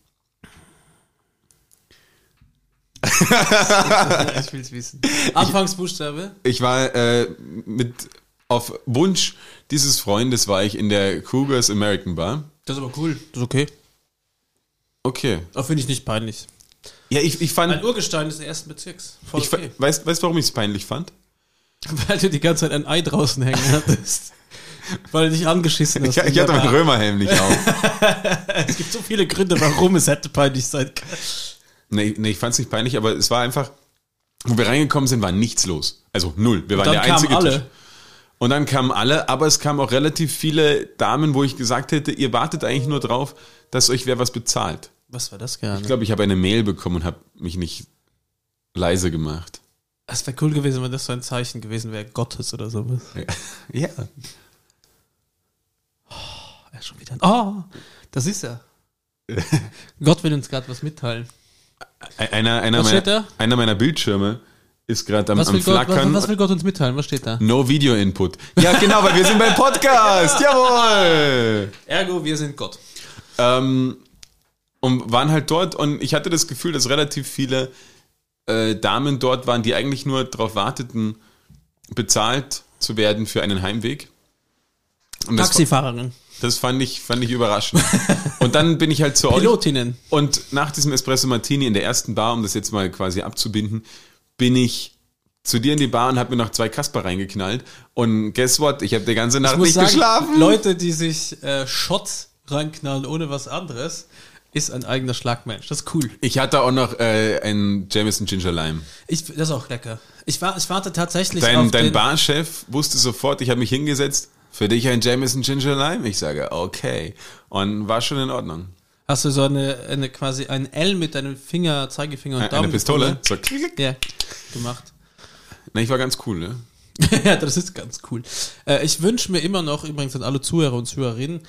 Ich will's wissen. Anfangsbuchstabe? Ich war äh, mit, auf Wunsch dieses Freundes war ich in der Cougars American Bar. Das ist aber cool. Das ist okay. Okay. Das finde ich nicht peinlich. Ja, ich, ich fand, Ein Urgestein des ersten Bezirks. Voll ich, fa- okay. weißt, weißt warum ich es peinlich fand? Weil du die ganze Zeit ein Ei draußen hängen hattest. Weil du dich angeschissen hast. Ich, ich hatte meinen. Römerhelm nicht auf. Es gibt so viele Gründe, warum es hätte peinlich sein können. Nee, nee ich fand es nicht peinlich, aber es war einfach, wo wir reingekommen sind, war nichts los. Also null. Wir waren dann der kamen einzige alle. Tisch. Und dann kamen alle, aber es kamen auch relativ viele Damen, wo ich gesagt hätte, ihr wartet eigentlich nur drauf, dass euch wer was bezahlt. Was war das gerne? Ich glaube, ich habe eine Mail bekommen und habe mich nicht leise gemacht. Es wäre cool gewesen, wenn das so ein Zeichen gewesen wäre, Gottes oder sowas. Ja. Er ist schon wieder. Oh, das ist er. Gott will uns gerade was mitteilen. Einer, einer, Was meiner, einer meiner Bildschirme ist gerade am, Was am will, Gott, was, Flackern. was will Gott uns mitteilen? Was steht da? no Video Input. Ja, genau, weil wir sind beim Podcast. Jawohl. Ergo, wir sind Gott. Ähm, und waren halt dort und ich hatte das Gefühl, dass relativ viele äh, Damen dort waren, die eigentlich nur darauf warteten, bezahlt zu werden für einen Heimweg. Und das, Taxifahrerin. das fand ich, fand ich überraschend. Und dann bin ich halt zu euch. Pilotinnen. Und nach diesem Espresso Martini in der ersten Bar, um das jetzt mal quasi abzubinden, bin ich zu dir in die Bar und habe mir noch zwei Kasper reingeknallt. Und guess what? Ich habe die ganze Nacht nicht sagen, geschlafen. Leute, die sich äh, Shots reinknallen ohne was anderes, ist ein eigener Schlagmensch. Das ist cool. Ich hatte auch noch äh, einen Jameson Ginger Lime. Ich, das ist auch lecker. Ich, war, ich warte tatsächlich Dein, auf dein Barchef wusste sofort, ich habe mich hingesetzt, für dich ein Jameson Ginger Lime? Ich sage, okay. Und war schon in Ordnung. Hast du so eine, eine quasi ein L mit deinem Finger, Zeigefinger und Eine Daumen? Pistole? So, klick. Ja, gemacht. Na, ich war ganz cool, ne? ja, das ist ganz cool. Äh, ich wünsche mir immer noch, übrigens an alle Zuhörer und Zuhörerinnen,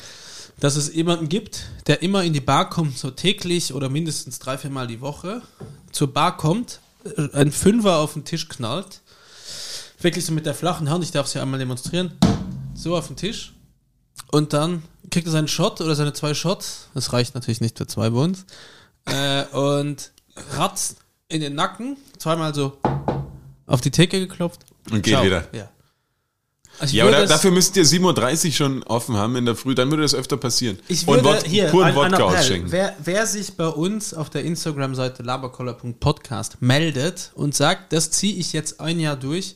dass es jemanden gibt, der immer in die Bar kommt, so täglich oder mindestens drei, vier Mal die Woche, zur Bar kommt, äh, ein Fünfer auf den Tisch knallt, wirklich so mit der flachen Hand, ich darf es ja einmal demonstrieren, so auf den Tisch und dann kriegt er seinen Shot oder seine zwei Shots, das reicht natürlich nicht für zwei bei uns, äh, und ratzt in den Nacken, zweimal so auf die Theke geklopft. Und geht wieder. Ja. Also Ja, aber dafür müsst ihr 7.30 Uhr schon offen haben in der Früh, dann würde das öfter passieren. Ich Und würde Wod- hier puren ein, Wodka Appell. ausschenken. Wer, wer sich bei uns auf der Instagram-Seite labercoller.podcast meldet und sagt, das ziehe ich jetzt ein Jahr durch,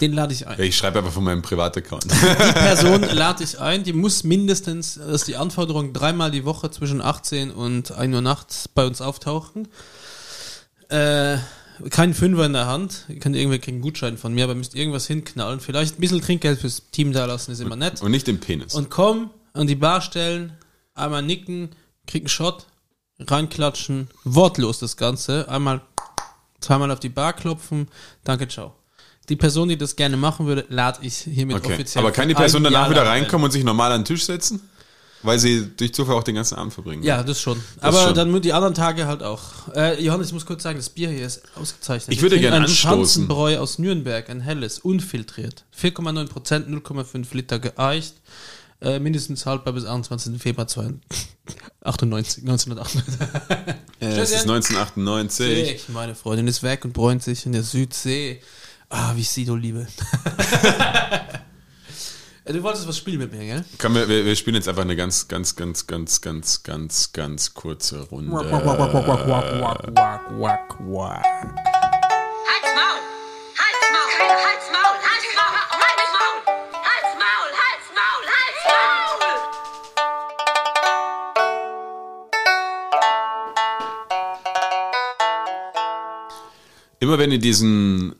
den lade ich ein. Ich schreibe einfach von meinem Privataccount. Die Person lade ich ein, die muss mindestens, das ist die Anforderung, dreimal die Woche zwischen 18 und 1 Uhr nachts bei uns auftauchen. Äh, kein Fünfer in der Hand, ihr könnt irgendwie kriegen einen Gutschein von mir, aber müsst irgendwas hinknallen. Vielleicht ein bisschen Trinkgeld fürs Team da lassen, ist immer nett. Und nicht den Penis. Und komm an die Bar stellen, einmal nicken, krieg einen Shot, reinklatschen, wortlos das Ganze, einmal, zweimal auf die Bar klopfen, danke, ciao. Die Person, die das gerne machen würde, lade ich hiermit Okay. offiziell. Aber kann die Person danach wieder reinkommen und sich normal an den Tisch setzen? Weil sie durch Zufall auch den ganzen Abend verbringen. Ja, das schon. Aber schon. dann die anderen Tage halt auch. Äh, Johannes, ich muss kurz sagen, das Bier hier ist ausgezeichnet. Ich würde gerne trinken ein anstoßen. Schanzenbräu aus Nürnberg, ein helles, unfiltriert. 4,9 Prozent, 0,5 Liter geeicht. Äh, mindestens haltbar bis 21. Februar 98, 1998. Äh, es ist 1998. Ich, meine Freundin ist weg und bräunt sich in der Südsee. Ah, wie ich Sido liebe. du wolltest was spielen mit mir, gell? Komm, wir, wir spielen jetzt einfach eine ganz, ganz, ganz, ganz, ganz, ganz, ganz kurze Runde. Halt Maul! Halt's Maul! Keine Halt's Maul! Halt's Maul! Halt's Maul! Halt's Maul! Halt's Maul! Halt's Maul! Immer wenn ihr diesen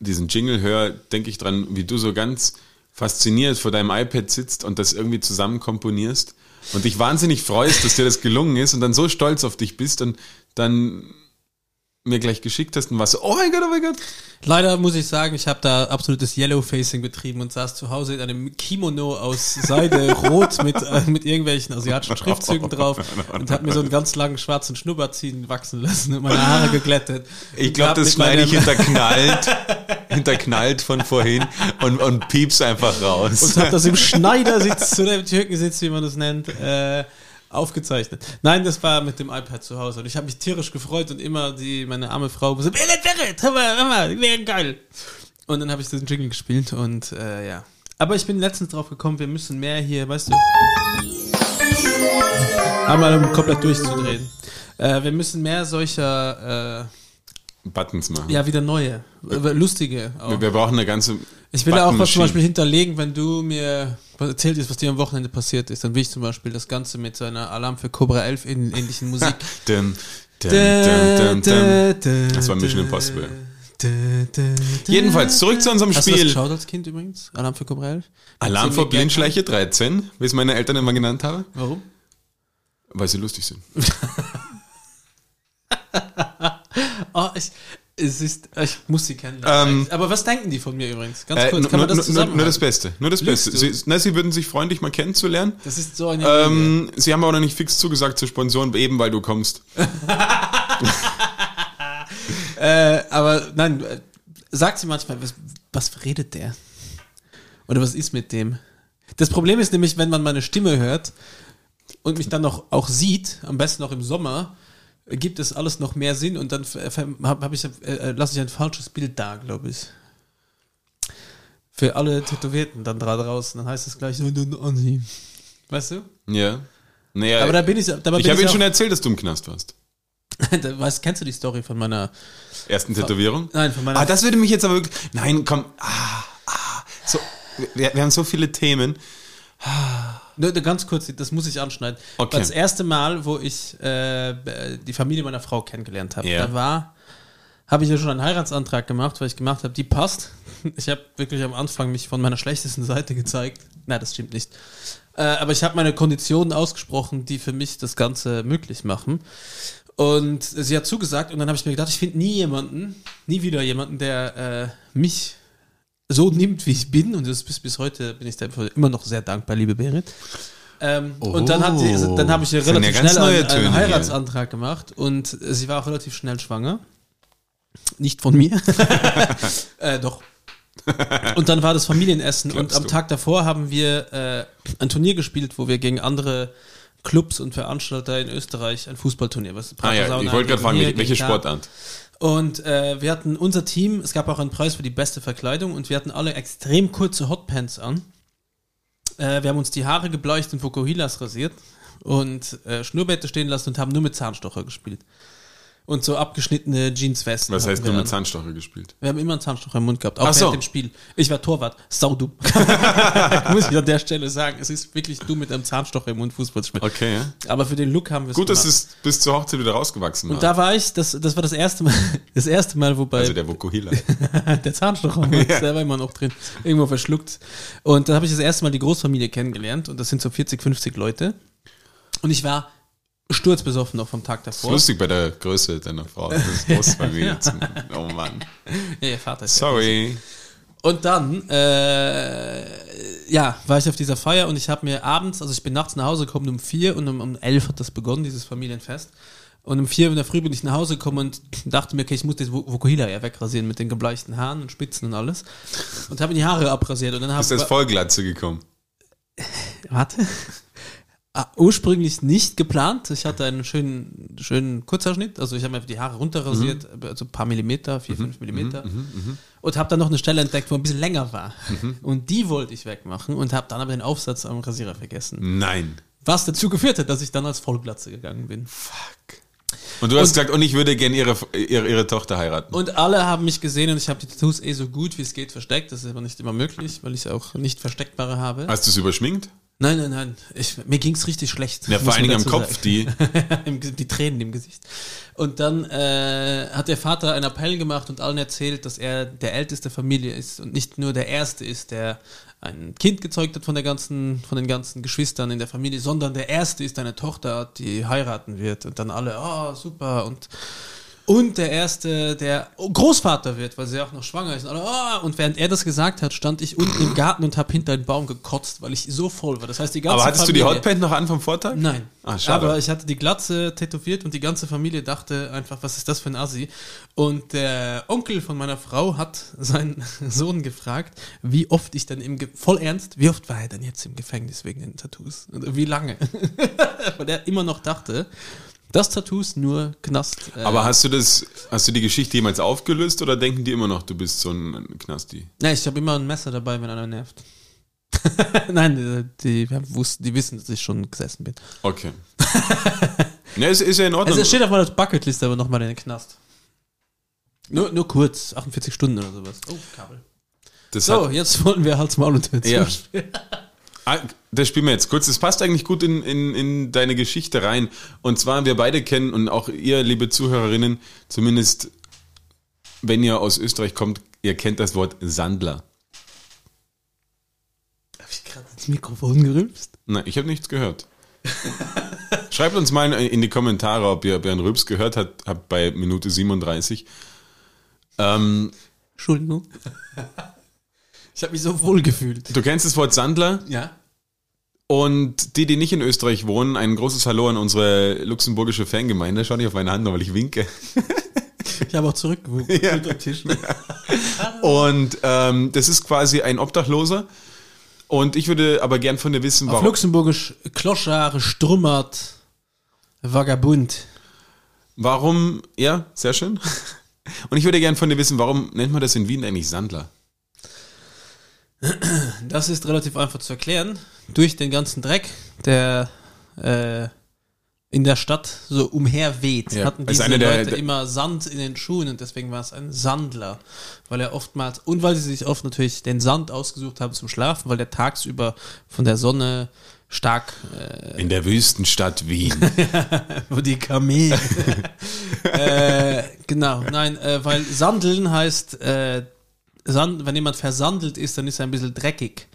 diesen Jingle höre, denke ich dran, wie du so ganz fasziniert vor deinem iPad sitzt und das irgendwie zusammen komponierst und dich wahnsinnig freust, dass dir das gelungen ist und dann so stolz auf dich bist und dann mir gleich geschickt hast und warst so, oh mein Gott, oh mein Gott. Leider muss ich sagen, ich habe da absolutes Yellow-Facing betrieben und saß zu Hause in einem Kimono aus Seide rot mit, äh, mit irgendwelchen asiatischen Schriftzügen drauf und habe mir so einen ganz langen schwarzen Schnurrbart ziehen wachsen lassen und meine Haare geglättet. Ich glaube, das schneide ich hinterknallt, hinterknallt von vorhin und, und pieps einfach raus. und habe das im Schneidersitz oder im Türkensitz, wie man das nennt, äh, aufgezeichnet. Nein, das war mit dem iPad zu Hause und ich habe mich tierisch gefreut und immer die meine arme Frau so, Berit, Berit, hör mal, hör mal, wäre geil. Und dann habe ich diesen Jingle gespielt und äh, ja. Aber ich bin letztens drauf gekommen, wir müssen mehr hier, weißt du, einmal um komplett durchzudrehen. Äh, wir müssen mehr solcher, Buttons machen. ja, wieder neue, äh, lustige auch. Wir, brauchen eine ganze. Ich will auch was zum. Beispiel hinterlegen, wenn du mir was erzählt hast, was dir am Wochenende passiert ist, dann will ich zum Beispiel das Ganze mit so einer Alarm für Cobra 11 in ähnlichen Musik. Dum, dum, dum. Das war Mission Impossible. Jedenfalls, zurück zu unserem Hast du das Spiel. geschaut als Kind übrigens? Alarm für Cobra 11? Alarm vor. Blindschleiche 13, wie es meine Eltern immer genannt haben, Warum? weil sie lustig sind. Oh, ich, es ist, ich muss sie kennenlernen. Ähm, Aber was denken die von mir übrigens? Ganz Äh, kurz, nur, kann man das zusammen? nur das Beste. Nur das Lügst Beste. Sie, na, sie würden sich freuen, dich mal kennenzulernen. Das ist so eine. Ähm, sie haben aber noch nicht fix zugesagt zur Sponsoren, eben weil du kommst. Äh, aber nein, äh, sagt sie manchmal, was, was redet der? Oder was ist mit dem? Das Problem ist nämlich, wenn man meine Stimme hört und mich dann noch auch sieht, am besten noch im Sommer, äh, gibt es alles noch mehr Sinn und dann habe hab ich, äh, äh, lasse ich ein falsches Bild da, glaube ich. Für alle Tätowierten dann da draußen, dann heißt es gleich, weißt du? Ja. Naja, Aber da bin ich, ich bin habe ich Ihnen auch, schon erzählt, dass du im Knast warst. da, weißt, kennst du die Story von meiner, Ersten Tätowierung? nein, von meiner Ah, das würde mich jetzt aber wirklich. Nein, komm. Ah, ah. So, wir, wir haben so viele Themen. Nur, nur ganz kurz, das muss ich anschneiden. Okay. Das erste Mal, wo ich äh, die Familie meiner Frau kennengelernt habe, Ja. da war, habe ich ja schon einen Heiratsantrag gemacht, weil ich gemacht habe, die passt. Ich habe wirklich am Anfang mich von meiner schlechtesten Seite gezeigt. Na, das stimmt nicht. Äh, aber ich habe meine Konditionen ausgesprochen, die für mich das Ganze möglich machen. Und sie hat zugesagt und dann habe ich mir gedacht, ich finde nie jemanden, nie wieder jemanden, der äh, mich so nimmt, wie ich bin. Und das bis, bis heute bin ich dafür immer noch sehr dankbar, liebe Berit. Ähm, und dann, hat sie, Oh. dann habe ich ihr relativ ja schnell einen, einen hier. Heiratsantrag gemacht und sie war auch relativ schnell schwanger. Nicht von mir. äh, doch. Und dann war das Familienessen und Glaubst am du? Tag davor haben wir äh, ein Turnier gespielt, wo wir gegen andere Clubs und Veranstalter in Österreich ein Fußballturnier. Was Ah ja, ich wollte gerade fragen, hier, welche, da. Sportart? Und äh, wir hatten unser Team, es gab auch einen Preis für die beste Verkleidung und wir hatten alle extrem kurze Hotpants an. Äh, wir haben uns die Haare gebleicht und Vokuhilas rasiert und äh, Schnurrbärte stehen lassen und haben nur mit Zahnstocher gespielt. Und so abgeschnittene Jeanswesten. Was heißt du mit. Zahnstocher gespielt? Wir haben immer einen Zahnstocher im Mund gehabt, auch Ach so. während dem Spiel. Ich war Torwart, saudumm. Muss ich an der Stelle sagen, es ist wirklich du mit einem Zahnstocher im Mund Fußball spielen. Okay, ja. Aber für den Look haben wir es Gut, dass es bis zur Hochzeit wieder rausgewachsen war. Und da war ich, das, das war das erste Mal, das erste Mal, wobei also der Vokuhila. der Zahnstocher ja. der war immer noch drin, irgendwo verschluckt. Und dann habe ich das erste Mal die Großfamilie kennengelernt und das sind so 40, 50 Leute. Und ich war sturzbesoffen noch vom Tag Das ist davor. lustig bei der Größe deiner Frau. Das ist Großfamilie. Oh Mann. Ja, ihr Vater ist Sorry. Und dann, äh, ja, war ich auf dieser Feier und ich habe mir abends, also ich bin nachts nach Hause gekommen um vier und um, um elf hat das begonnen, dieses Familienfest. Und um vier in der Früh bin ich nach Hause gekommen und dachte mir, okay, ich muss das Vo- Vokuhila ja wegrasieren mit den gebleichten Haaren und Spitzen und alles. Und habe mir die Haare abrasiert und dann habe Bist als Vollglatze gekommen. Warte. Ah, ursprünglich nicht geplant. Ich hatte einen schönen, schönen Kurzhaarschnitt. Also ich habe mir die Haare runterrasiert, also ein paar Millimeter, vier, fünf Millimeter. Und habe dann noch eine Stelle entdeckt, wo ein bisschen länger war. Und die wollte ich wegmachen und habe dann aber den Aufsatz am Rasierer vergessen. Nein. Was dazu geführt hat, dass ich dann als Vollglatze gegangen bin. Und du hast gesagt, und ich würde gerne ihre, ihre, ihre Tochter heiraten. Und alle haben mich gesehen und ich habe die Tattoos eh so gut wie es geht versteckt. Das ist aber nicht immer möglich, weil ich auch nicht versteckbare habe. Hast du es überschminkt? Nein, nein, nein. Ich, mir ging's richtig schlecht. Ja, vor allen Dingen am Kopf, sagen. die. Die Tränen im Gesicht. Und dann äh, hat der Vater einen Appell gemacht und allen erzählt, dass er der älteste Familie ist und nicht nur der erste ist, der ein Kind gezeugt hat von der ganzen, von den ganzen Geschwistern in der Familie, sondern der erste ist eine Tochter, die heiraten wird. Und dann alle, oh, super. Und und der erste, der Großvater wird, weil sie auch noch schwanger ist. Und, und während er das gesagt hat, stand ich unten im Garten und habe hinter einen Baum gekotzt, weil ich so voll war. Das heißt, die ganze Aber hattest du die Familie- Hotpant noch an vom Vortag? Nein. Ah, schade. Aber ich hatte die Glatze tätowiert und die ganze Familie dachte einfach, was ist das für ein Assi? Und der Onkel von meiner Frau hat seinen Sohn gefragt, wie oft ich dann im, Ge voll ernst, wie oft war er denn jetzt im Gefängnis wegen den Tattoos? Und wie lange? Weil er immer noch dachte, dass Tattoos nur Knast. Äh, Aber hast du das, hast du die Geschichte jemals aufgelöst oder denken die immer noch, du bist so ein Knasti? Nein, ich habe immer ein Messer dabei, wenn einer nervt. Nein, die, die, wussten, die wissen, dass ich schon gesessen bin. Okay. ja, ist, ist ja in Ordnung. Also es steht auf meiner Bucketliste aber nochmal in den Knast. Nur, nur kurz, 48 Stunden oder sowas. Oh, Kabel. das So, jetzt wollen wir Hals, Maul und Tür Ja. ah, das spielen wir jetzt kurz. Das passt eigentlich gut in, in, in deine Geschichte rein. Und zwar, wir beide kennen und auch ihr, liebe Zuhörerinnen, zumindest wenn ihr aus Österreich kommt, ihr kennt das Wort Sandler. Hab ich gerade ins Mikrofon gerülpst? Nein, ich habe nichts gehört. Schreibt uns mal in die Kommentare, ob ihr, einen Rübs gehört habt, habt bei Minute 37. Ähm, Entschuldigung. Ich habe mich so wohl gefühlt. du kennst das Wort Sandler Ja? und die, die nicht in Österreich wohnen, ein großes Hallo an unsere luxemburgische Fangemeinde. Schau nicht auf meine Hand, weil ich winke. Ich habe auch zurückgewunken. Ja. Unter Tisch. Und ähm, das ist quasi ein Obdachloser. Und ich würde aber gern von dir wissen, Auf warum. Luxemburgisch Kloschare, Strummert, Vagabund. Warum, ja, sehr schön. Und ich würde gern von dir wissen, warum nennt man das in Wien eigentlich Sandler? Das ist relativ einfach zu erklären. Durch den ganzen Dreck, der äh, in der Stadt so umherweht, Ja, hatten diese eine der- Leute der- immer Sand in den Schuhen und deswegen war es ein Sandler. Weil er oftmals, und weil sie sich oft natürlich den Sand ausgesucht haben zum Schlafen, weil der tagsüber von der Sonne stark äh, In der Wüstenstadt Wien. wo die Kamel. äh, genau, nein, äh, weil Sandeln heißt, äh, Sand, wenn jemand versandelt ist, dann ist er ein bisschen dreckig.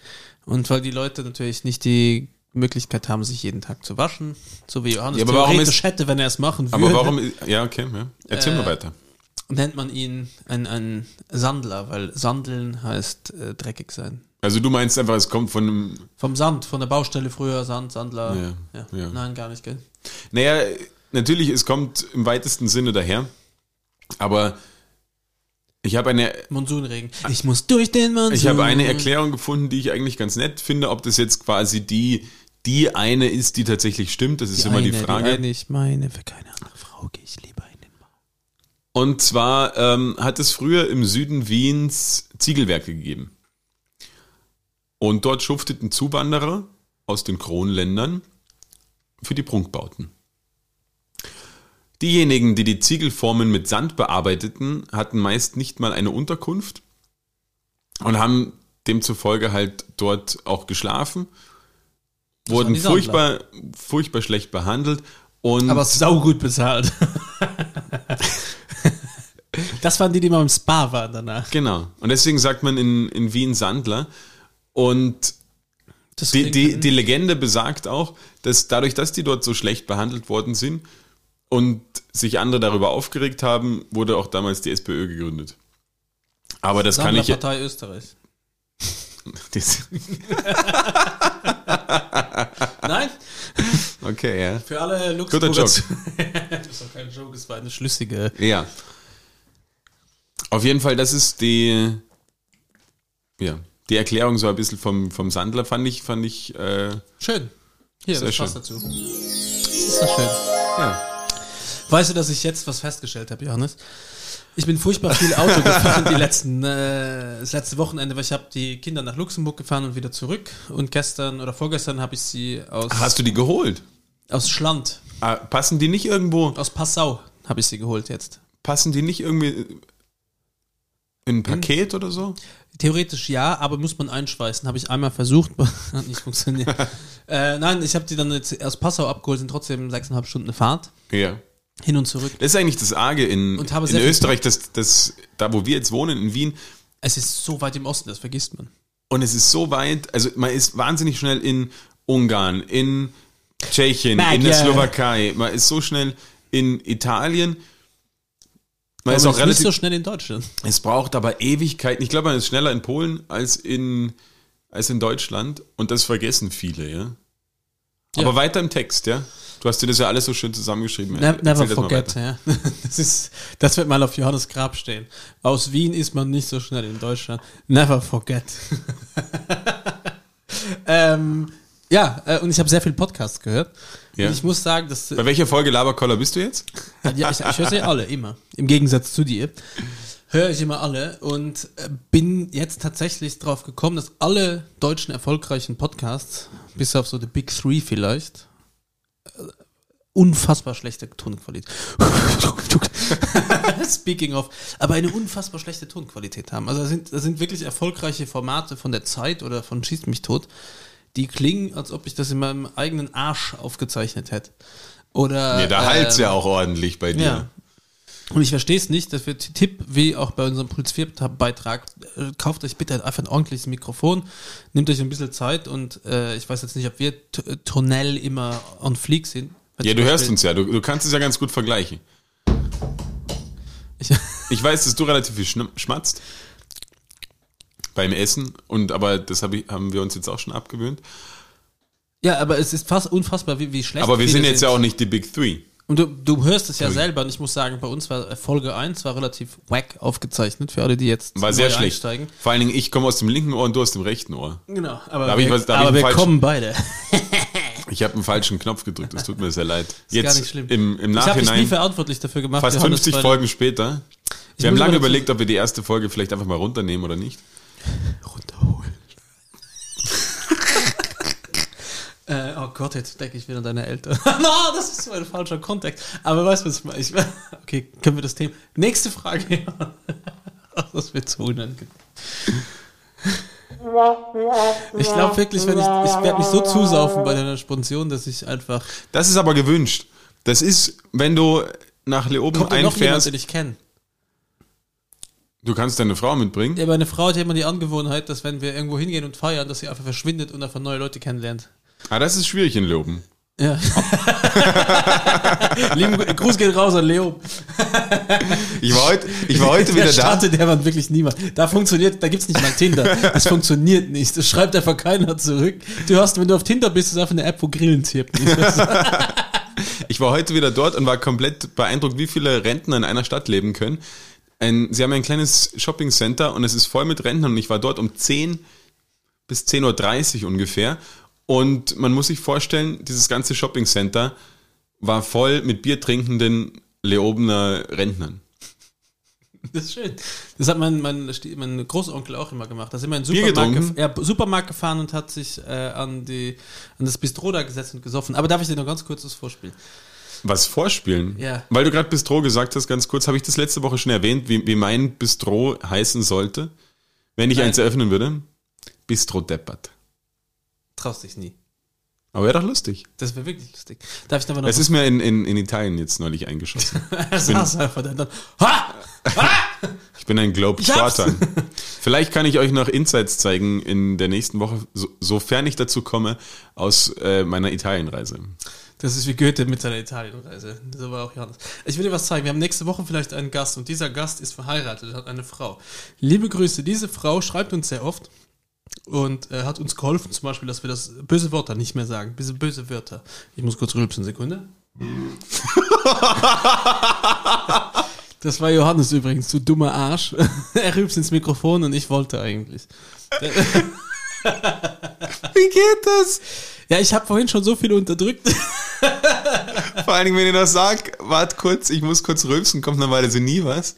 Und weil die Leute natürlich nicht die Möglichkeit haben, sich jeden Tag zu waschen, so wie Johannes Ja, aber warum theoretisch ist- hätte, wenn er es machen würde, Aber warum, ja, okay, ja. Erzähl Äh, mal weiter. nennt man ihn ein, ein Sandler, weil Sandeln heißt äh, dreckig sein. Also du meinst einfach, es kommt von einem, Vom Sand, von der Baustelle früher, Sand, Sandler. Ja, ja. Nein, gar nicht, gell? naja, natürlich, es kommt im weitesten Sinne daher, aber ich habe eine, Monsunregen. Ich muss durch den Monsun. ich habe eine Erklärung gefunden, die ich eigentlich ganz nett finde, ob das jetzt quasi die, die eine ist, die tatsächlich stimmt, das ist immer die eine, Frage. Die eine, ich meine, für keine andere Frau gehe ich lieber in den Bau. Und zwar ähm, hat es früher im Süden Wiens Ziegelwerke gegeben. Und dort schufteten Zuwanderer aus den Kronländern für die Prunkbauten. Diejenigen, die die Ziegelformen mit Sand bearbeiteten, hatten meist nicht mal eine Unterkunft und haben demzufolge halt dort auch geschlafen, waren wurden furchtbar, furchtbar schlecht behandelt und Aber saugut bezahlt. das waren die, die mal im Spa waren danach. Genau. Und deswegen sagt man in, in Wien Sandler. Und Das die, die, die Legende besagt auch, dass dadurch, dass die dort so schlecht behandelt worden sind und sich andere darüber aufgeregt haben, wurde auch damals die SPÖ gegründet. Aber das kann ich. Partei Österreich. Nein, Okay, ja. für alle Guter Luxemburger. Joke. das ist doch kein Joke, es war eine schlüssige. Ja. Auf jeden Fall, das ist die, ja, die Erklärung so ein bisschen vom, vom Sandler, fand ich, fand ich, äh, Schön. Hier, das passt schön. dazu. Das ist doch schön. ja. Weißt du, dass ich jetzt was festgestellt habe, Johannes? Ich bin furchtbar viel Auto gefahren die letzten, äh, das letzte Wochenende, weil ich habe die Kinder nach Luxemburg gefahren und wieder zurück. Und gestern oder vorgestern habe ich sie aus, Hast du die geholt? aus Schland, Ah, passen die nicht irgendwo, aus Passau habe ich sie geholt jetzt. passen die nicht irgendwie in ein Paket oder so? Theoretisch ja, aber muss man einschweißen. Habe ich einmal versucht, hat nicht funktioniert. äh, nein, ich habe die dann jetzt aus Passau abgeholt, sind trotzdem sechseinhalb Stunden Fahrt. Ja. Hin und zurück. Das ist eigentlich das Arge in, in Österreich, das, das, da wo wir jetzt wohnen, in Wien, Es ist so weit im Osten, das vergisst man. und es ist so weit, also man ist wahnsinnig schnell in Ungarn, in Tschechien, in der Magyar. Slowakei, man ist so schnell in Italien. Man Aber ist auch nicht relativ so schnell in Deutschland. Es braucht aber Ewigkeiten. Ich glaube, man ist schneller in Polen als in, als in Deutschland. Und das vergessen viele, ja. Ja. Aber weiter im Text, ja. Du hast dir das ja alles so schön zusammengeschrieben. Ne never das forget, weiter. ja. Das ist, das wird mal auf Johannes Grab stehen. Aus Wien ist man nicht so schnell in Deutschland. Never forget. ähm, ja, äh, und ich habe sehr viel Podcasts gehört. Ja. Und ich muss sagen, dass Bei welcher Folge Laberkoller bist du jetzt? ja, ich, ich höre sie alle immer. Im Gegensatz zu dir höre ich immer alle und äh, bin jetzt tatsächlich drauf gekommen, dass alle deutschen erfolgreichen Podcasts, bis auf so die Big Three vielleicht, äh, unfassbar schlechte Tonqualität. Speaking of, aber eine unfassbar schlechte Tonqualität haben. Also da sind, da sind wirklich erfolgreiche Formate von der Zeit oder von Schießt mich tot, die klingen, als ob ich das in meinem eigenen Arsch aufgezeichnet hätte. Oder Nee, da halt's ähm, ja auch ordentlich bei dir. ja. Und ich verstehe es nicht, dass wir Tipp, wie auch bei unserem Puls 4 Beitrag, äh, kauft euch bitte einfach ein ordentliches Mikrofon, nehmt euch ein bisschen Zeit und äh, ich weiß jetzt nicht, ob wir äh, tonell immer on fleek sind. Ja, du hörst uns ja. Du, du kannst es ja ganz gut vergleichen. Ich, Ich weiß, dass du relativ viel schmatzt beim Essen. Und aber das hab ich, haben wir uns jetzt auch schon abgewöhnt. ja, aber es ist fast unfassbar, wie, wie schlecht Aber wir sind jetzt ja auch nicht die Big Three. Und du, du hörst es ja Ui. selber und ich muss sagen, bei uns war Folge 1 war relativ wack aufgezeichnet, für alle, die jetzt War sehr schlecht. einsteigen. Vor allen Dingen, ich komme aus dem linken Ohr und du aus dem rechten Ohr. Genau, aber Da wir, ich was- aber wir falschen- kommen beide. Ich habe einen falschen Knopf gedrückt, das tut mir sehr leid. Ist Jetzt gar nicht schlimm. im, im ich habe nie Nachhinein, verantwortlich dafür gemacht. fast Johannes, 50 weil- Folgen später. Ich Wir haben lange überlegt, ob wir die erste Folge vielleicht einfach mal runternehmen oder nicht. runterholen. äh, oh Gott, jetzt denke ich wieder an deine Eltern. no, das ist so ein falscher Kontext. Aber weißt du, was ich meine? Okay, können wir das Thema. Nächste Frage. Das wird so unangenehm. Ich glaube wirklich, wenn ich, ich werde mich so zusaufen bei deiner Sponsion, dass ich einfach. Das ist aber gewünscht. Das ist, wenn du nach Leoben Kommt da noch jemand, einfährst, den ich kenne? du kannst deine Frau mitbringen. Ja, meine Frau hat ja immer die Angewohnheit, dass wenn wir irgendwo hingehen und feiern, dass sie einfach verschwindet und einfach neue Leute kennenlernt. Ah, das ist schwierig in Leoben. Ja. Lieben Gru- Gruß geht raus an Leo. Ich war heute, ich war heute der wieder da. startet der man wirklich niemand. Da funktioniert, da gibt's nicht mal Tinder. Das funktioniert nicht. Das schreibt einfach keiner zurück. Du hast, wenn du auf Tinder bist, ist einfach eine App, wo Grillen zirpen. Ich war heute wieder dort und war komplett beeindruckt, wie viele Rentner in einer Stadt leben können. Ein, sie haben ein kleines Shopping Center und es ist voll mit Rentnern und ich war dort um 10 bis 10.30 Uhr ungefähr. Und man muss sich vorstellen, dieses ganze Shopping Center war voll mit biertrinkenden Leobener Rentnern. Das ist schön. Das hat mein, mein, mein Großonkel auch immer gemacht. Da sind wir in Supermarkt, ja, Supermarkt gefahren und hat sich äh, an, die, an das Bistro da gesetzt und gesoffen. Aber darf ich dir noch ganz kurz was vorspielen? Was vorspielen? Ja. Weil du gerade Bistro gesagt hast, ganz kurz, habe ich das letzte Woche schon erwähnt, wie, wie mein Bistro heißen sollte, wenn ich Nein. eins eröffnen würde? Bistro Deppert. Traust dich nie. Aber wäre doch lustig. Das wäre wirklich lustig. Darf ich da mal noch Es ist mir in, in, in Italien jetzt neulich eingeschossen. Er saß einfach dann, dann ha! Ha! Ich bin ein hab's. Globetrotter. Vielleicht kann ich euch noch Insights zeigen in der nächsten Woche, so, sofern ich dazu komme, aus äh, meiner Italienreise. Das ist wie Goethe mit seiner Italienreise. So war auch Johannes. Ich will dir was zeigen. Wir haben nächste Woche vielleicht einen Gast und dieser Gast ist verheiratet, hat eine Frau. Liebe Grüße. Diese Frau schreibt uns sehr oft und äh, hat uns geholfen, zum Beispiel, dass wir das böse Wörter nicht mehr sagen. Diese böse Wörter. Ich muss kurz rülpsen, Sekunde. Das war Johannes übrigens, du dummer Arsch. er rülpst ins Mikrofon und ich wollte eigentlich. Wie geht das? Ja, ich habe vorhin schon so viel unterdrückt. Vor allen Dingen, wenn ihr das sagt, wart kurz, ich muss kurz rülpsen, kommt eine Weile so nie was.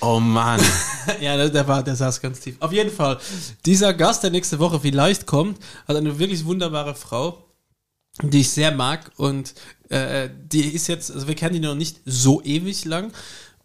Oh Mann. ja, der, der war, der saß ganz tief. Auf jeden Fall, dieser Gast, der nächste Woche vielleicht kommt, hat eine wirklich wunderbare Frau, die ich sehr mag und äh, die ist jetzt, also wir kennen die noch nicht so ewig lang.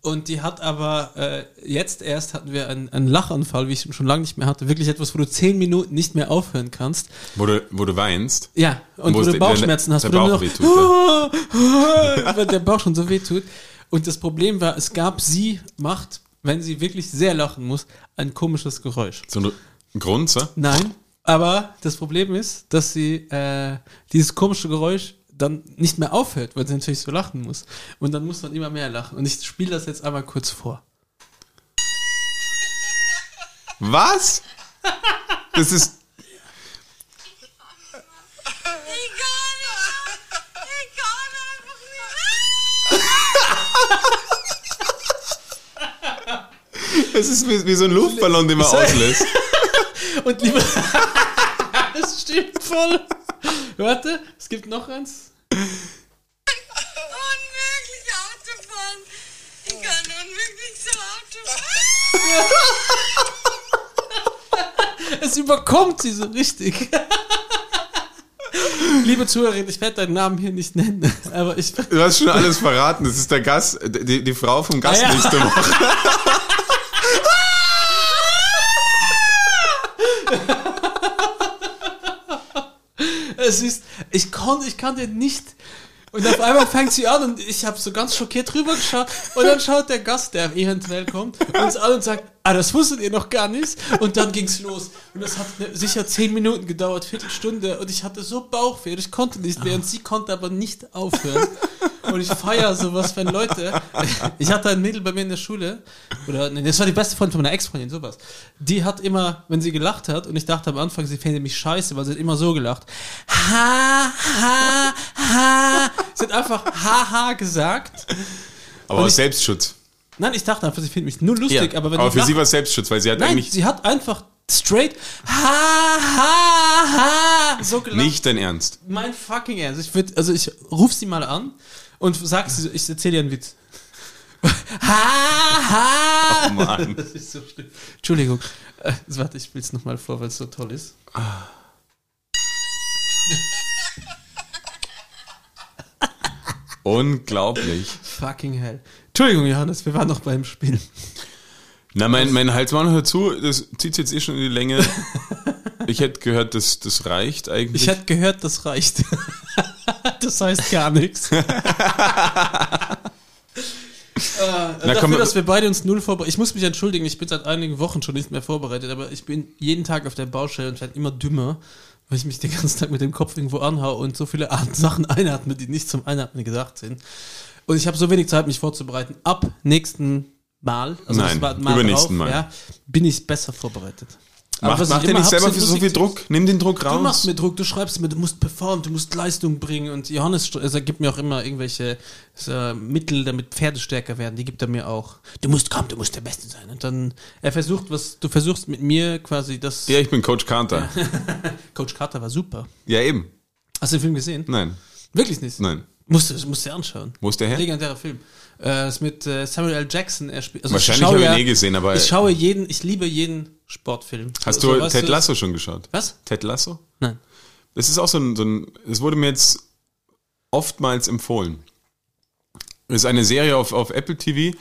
Und die hat aber äh, jetzt erst hatten wir einen, einen Lachanfall, wie ich schon lange nicht mehr hatte. Wirklich etwas, wo du zehn Minuten nicht mehr aufhören kannst. Wo du, wo du weinst. Ja, und Wo wo, du der- Bauchschmerzen hast, der wo du nur Bauch noch, wehtut, weil der Bauch schon so weh tut. Und das Problem war, es gab sie, macht, wenn sie wirklich sehr lachen muss, ein komisches Geräusch. So ein Grund, so? Nein, aber das Problem ist, dass sie äh, dieses komische Geräusch dann nicht mehr aufhört, weil sie natürlich so lachen muss. Und dann muss man immer mehr lachen. Und ich spiele das jetzt einmal kurz vor. Was? Das ist. Es ist wie, wie so ein Luftballon, den man auslässt. Und lieber. das stimmt voll. Warte, es gibt noch eins. Unmöglich Autofahren. Ich kann unmöglich so Autofahren. Es überkommt sie so richtig. Liebe Zuhörerin, ich werde deinen Namen hier nicht nennen, aber ich. Du hast schon alles verraten. Das ist der Gast, die, die Frau vom Gast Ah, ja. nächste Woche. Es ist, ich konnte, ich kann dir nicht. Und auf einmal fängt sie an und ich habe so ganz schockiert drüber geschaut und dann schaut der Gast, der eventuell kommt, uns an und sagt, ah, das wusstet ihr noch gar nicht. Und dann ging's los. Und das hat ne- sicher zehn Minuten gedauert, Viertelstunde und ich hatte so Bauchweh, ich konnte nicht mehr und sie konnte aber nicht aufhören. Und ich feiere sowas, wenn Leute, ich hatte ein Mädel bei mir in der Schule, oder, nee, das war die beste Freundin von meiner Ex-Freundin, sowas. Die hat immer, wenn sie gelacht hat, und ich dachte am Anfang, sie fände mich scheiße, weil sie hat immer so gelacht. Ha, ha, ha. Sie hat einfach haha gesagt. Aber aus Selbstschutz. Nein, ich dachte einfach, sie findet mich nur lustig, aber wenn aber für lach- sie war es Selbstschutz, weil sie hat Nein, eigentlich sie hat einfach straight ha, ha, ha, so gelacht. nicht dein Ernst. Mein fucking Ernst. Ich würd, also ich ruf sie mal an und sag sie, so, ich erzähle dir einen Witz. ha, ha. Oh Mann. Das ist so schlimm. Entschuldigung. Äh, warte, ich spiel's nochmal vor, weil es so toll ist. Unglaublich. Fucking hell. Entschuldigung, Johannes, wir waren noch beim Spiel. Na, mein, mein Halsmann hört zu, das zieht jetzt eh schon in die Länge. Ich hätte gehört, das, das reicht eigentlich. Ich hätte gehört, das reicht. das heißt gar nichts. äh, dafür, komm, dass wir beide uns null vorbereitet. Ich muss mich entschuldigen, ich bin seit einigen Wochen schon nicht mehr vorbereitet, aber ich bin jeden Tag auf der Baustelle und werde immer dümmer, weil ich mich den ganzen Tag mit dem Kopf irgendwo anhau und so viele Art- Sachen einatme, die nicht zum Einatmen gedacht sind. Und ich habe so wenig Zeit, mich vorzubereiten. Ab nächsten Mal, also Nein, das war übernächsten Mal. Ja, bin ich besser vorbereitet. Mach mach dir nicht selber sind so viel Druck. Nimm den Druck Du machst raus. mir Druck, du schreibst mir, du musst performen, du musst Leistung bringen und Johannes also, gibt mir auch immer irgendwelche so, Mittel, damit Pferde stärker werden, die gibt er mir auch. Du musst, komm, du musst der Beste sein. Und dann, er versucht, was, du versuchst mit mir quasi das, Ja, ich bin Coach Carter. Coach Carter war super. Ja, eben. Hast du den Film gesehen? Nein, Wirklich nicht? nein. Musst du, musst du anschauen. Wo ist der her? Legendärer Film. Äh, ist mit äh, Samuel L. Jackson. Er spielt, also Wahrscheinlich habe ich ihn eh gesehen, aber- Ich schaue jeden, ich liebe jeden Sportfilm. Hast So, du weißt Ted Lasso schon geschaut? Was? Ted Lasso? Nein. Das ist auch so ein, so ein, es wurde mir jetzt oftmals empfohlen. Das ist eine Serie auf, auf Apple TV,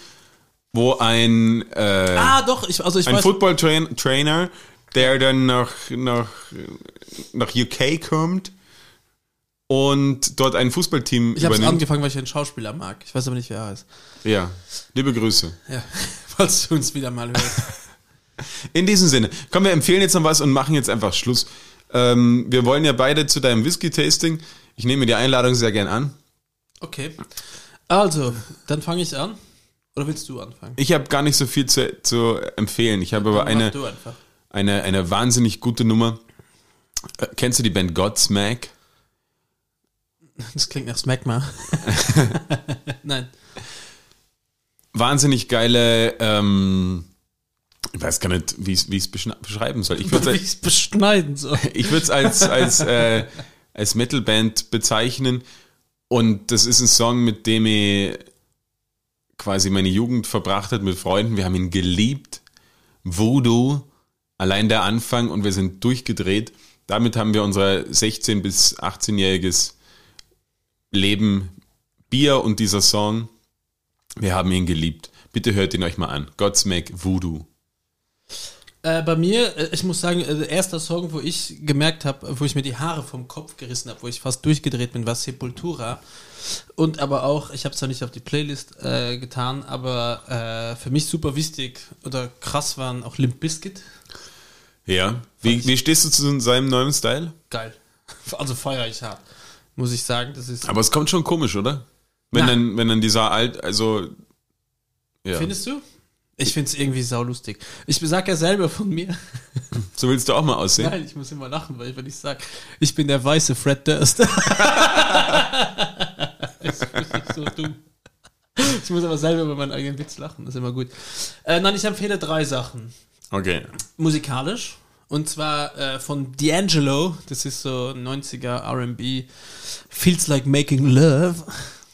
wo ein, äh, Ah, doch, ich, also ich ein weiß. Football-Trainer, der dann nach, nach, nach UK kommt und dort ein Fußballteam Ich habe übernimmt. angefangen, weil ich einen Schauspieler mag. Ich weiß aber nicht, wer er heißt. Ja, liebe Grüße. Ja, falls du uns wieder mal hörst. In diesem Sinne, komm, wir empfehlen jetzt noch was und machen jetzt einfach Schluss. Ähm, wir wollen ja beide zu deinem Whisky-Tasting. Ich nehme die Einladung sehr gern an. Okay. Also, dann fange ich an. Oder willst du anfangen? Ich habe gar nicht so viel zu, zu empfehlen. Ich habe aber eine, eine, eine wahnsinnig gute Nummer. Äh, kennst du die Band Godsmack? Das klingt nach Smegma. Nein. Wahnsinnig geile, ähm, ich weiß gar nicht, wie ich es beschreiben soll. Ich würde es beschneiden soll. ich würde es als, als, äh, als Metalband bezeichnen. Und das ist ein Song, mit dem ich quasi meine Jugend verbracht hat mit Freunden. Wir haben ihn geliebt. Voodoo, allein der Anfang und wir sind durchgedreht. Damit haben wir unser 16- bis 18-jähriges Leben, Bier und dieser Song. Wir haben ihn geliebt. Bitte hört ihn euch mal an. Godsmack Voodoo. Äh, bei mir, äh, ich muss sagen, äh, der erste Song, wo ich gemerkt habe, wo ich mir die Haare vom Kopf gerissen habe, wo ich fast durchgedreht bin, war Sepultura. Und aber auch, ich habe es zwar nicht auf die Playlist äh, getan, aber äh, für mich super wichtig oder krass waren auch Limp Bizkit. Ja. Wie, wie stehst du zu seinem neuen Style? Geil. Also feiere ich hart. Muss ich sagen, das ist. Aber es kommt schon komisch, oder? Wenn Na. dann, wenn dann dieser alt, also ja. Findest du? Ich finde es irgendwie saulustig. Ich sag ja selber von mir. So willst du auch mal aussehen. Nein, ich muss immer lachen, weil wenn ich sage, ich bin der weiße Fred Durst. das ist so dumm. Ich muss aber selber über meinen eigenen Witz lachen, das ist immer gut. Äh, nein, ich empfehle drei Sachen. Okay. Musikalisch. Und zwar äh, von D'Angelo, das ist so 90er RB, Feels Like Making Love.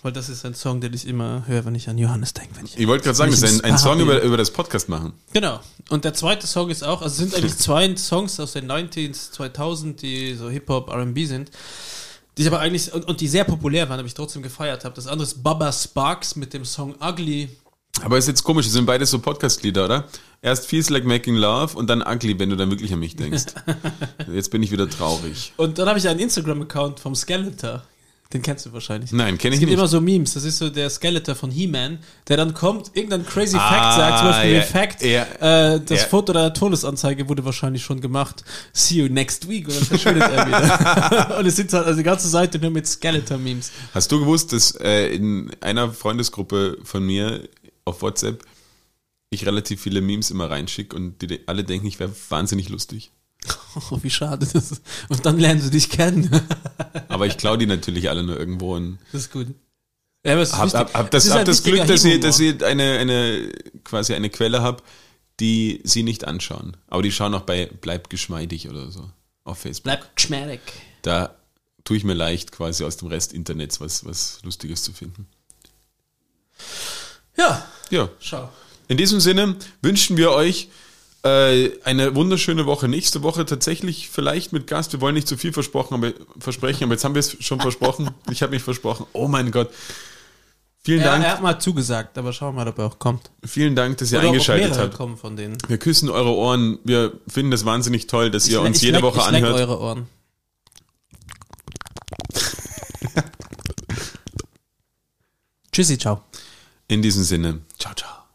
Weil das ist ein Song, den ich immer höre, wenn ich an Johannes denke. Ich Ich wollte gerade sagen, das ist ein, ein Song über, über das Podcast machen. Genau. Und der zweite Song ist auch, also es sind eigentlich zwei Songs aus den 90s, 2000, die so Hip-Hop, R&B sind, die ich aber eigentlich, und, und die sehr populär waren, aber ich trotzdem gefeiert habe. Das andere ist Baba Sparks mit dem Song Ugly. Aber ist jetzt komisch, das sind beides so Podcast-Lieder, oder? Erst Feels Like Making Love und dann Ugly, wenn du dann wirklich an mich denkst. Jetzt bin ich wieder traurig. Und dann habe ich einen Instagram-Account vom Skeletor. Den kennst du wahrscheinlich. Nein, kenn ich Es gibt nicht. immer so Memes. Das ist so der Skeletor von He-Man, der dann kommt, irgendein crazy Ah, Fact sagt, zum Beispiel den Fact, ja, äh, das ja. Foto der Todesanzeige wurde wahrscheinlich schon gemacht. See you next week. Und dann verschwindet er wieder. und es sind halt also die ganze Seite nur mit Skeletor-Memes. Hast du gewusst, dass äh, in einer Freundesgruppe von mir auf WhatsApp ich relativ viele Memes immer reinschicke und die alle denken, ich wäre wahnsinnig lustig. Oh, wie schade das ist. Und dann lernen sie dich kennen. Aber ich klaue die natürlich alle nur irgendwo und Das ist gut. Ja, aber hab, hab, hab das, ist hab ein das Glück, dass ich, dass ich eine, eine, quasi eine Quelle habe, die sie nicht anschauen. Aber die schauen auch bei Bleib geschmeidig oder so auf Facebook. Bleib geschmeidig. Da tue ich mir leicht, quasi aus dem Rest Internets was, was Lustiges zu finden. Ja, Ja, schau. in diesem Sinne wünschen wir euch äh, eine wunderschöne Woche. Nächste Woche tatsächlich vielleicht mit Gast. Wir wollen nicht zu viel versprochen, aber, versprechen, aber jetzt haben wir es schon versprochen. Ich habe mich versprochen. Oh mein Gott. Vielen Er, Dank, er hat mal zugesagt, aber schauen wir mal, ob er auch kommt. vielen Dank, dass ihr Oder eingeschaltet habt. kommen von denen. Wir küssen eure Ohren. Wir finden das wahnsinnig toll, dass ihr Ich le- uns jede leck- Woche ich anhört. eure Ohren. Tschüssi, ciao. In diesem Sinne, ciao, ciao.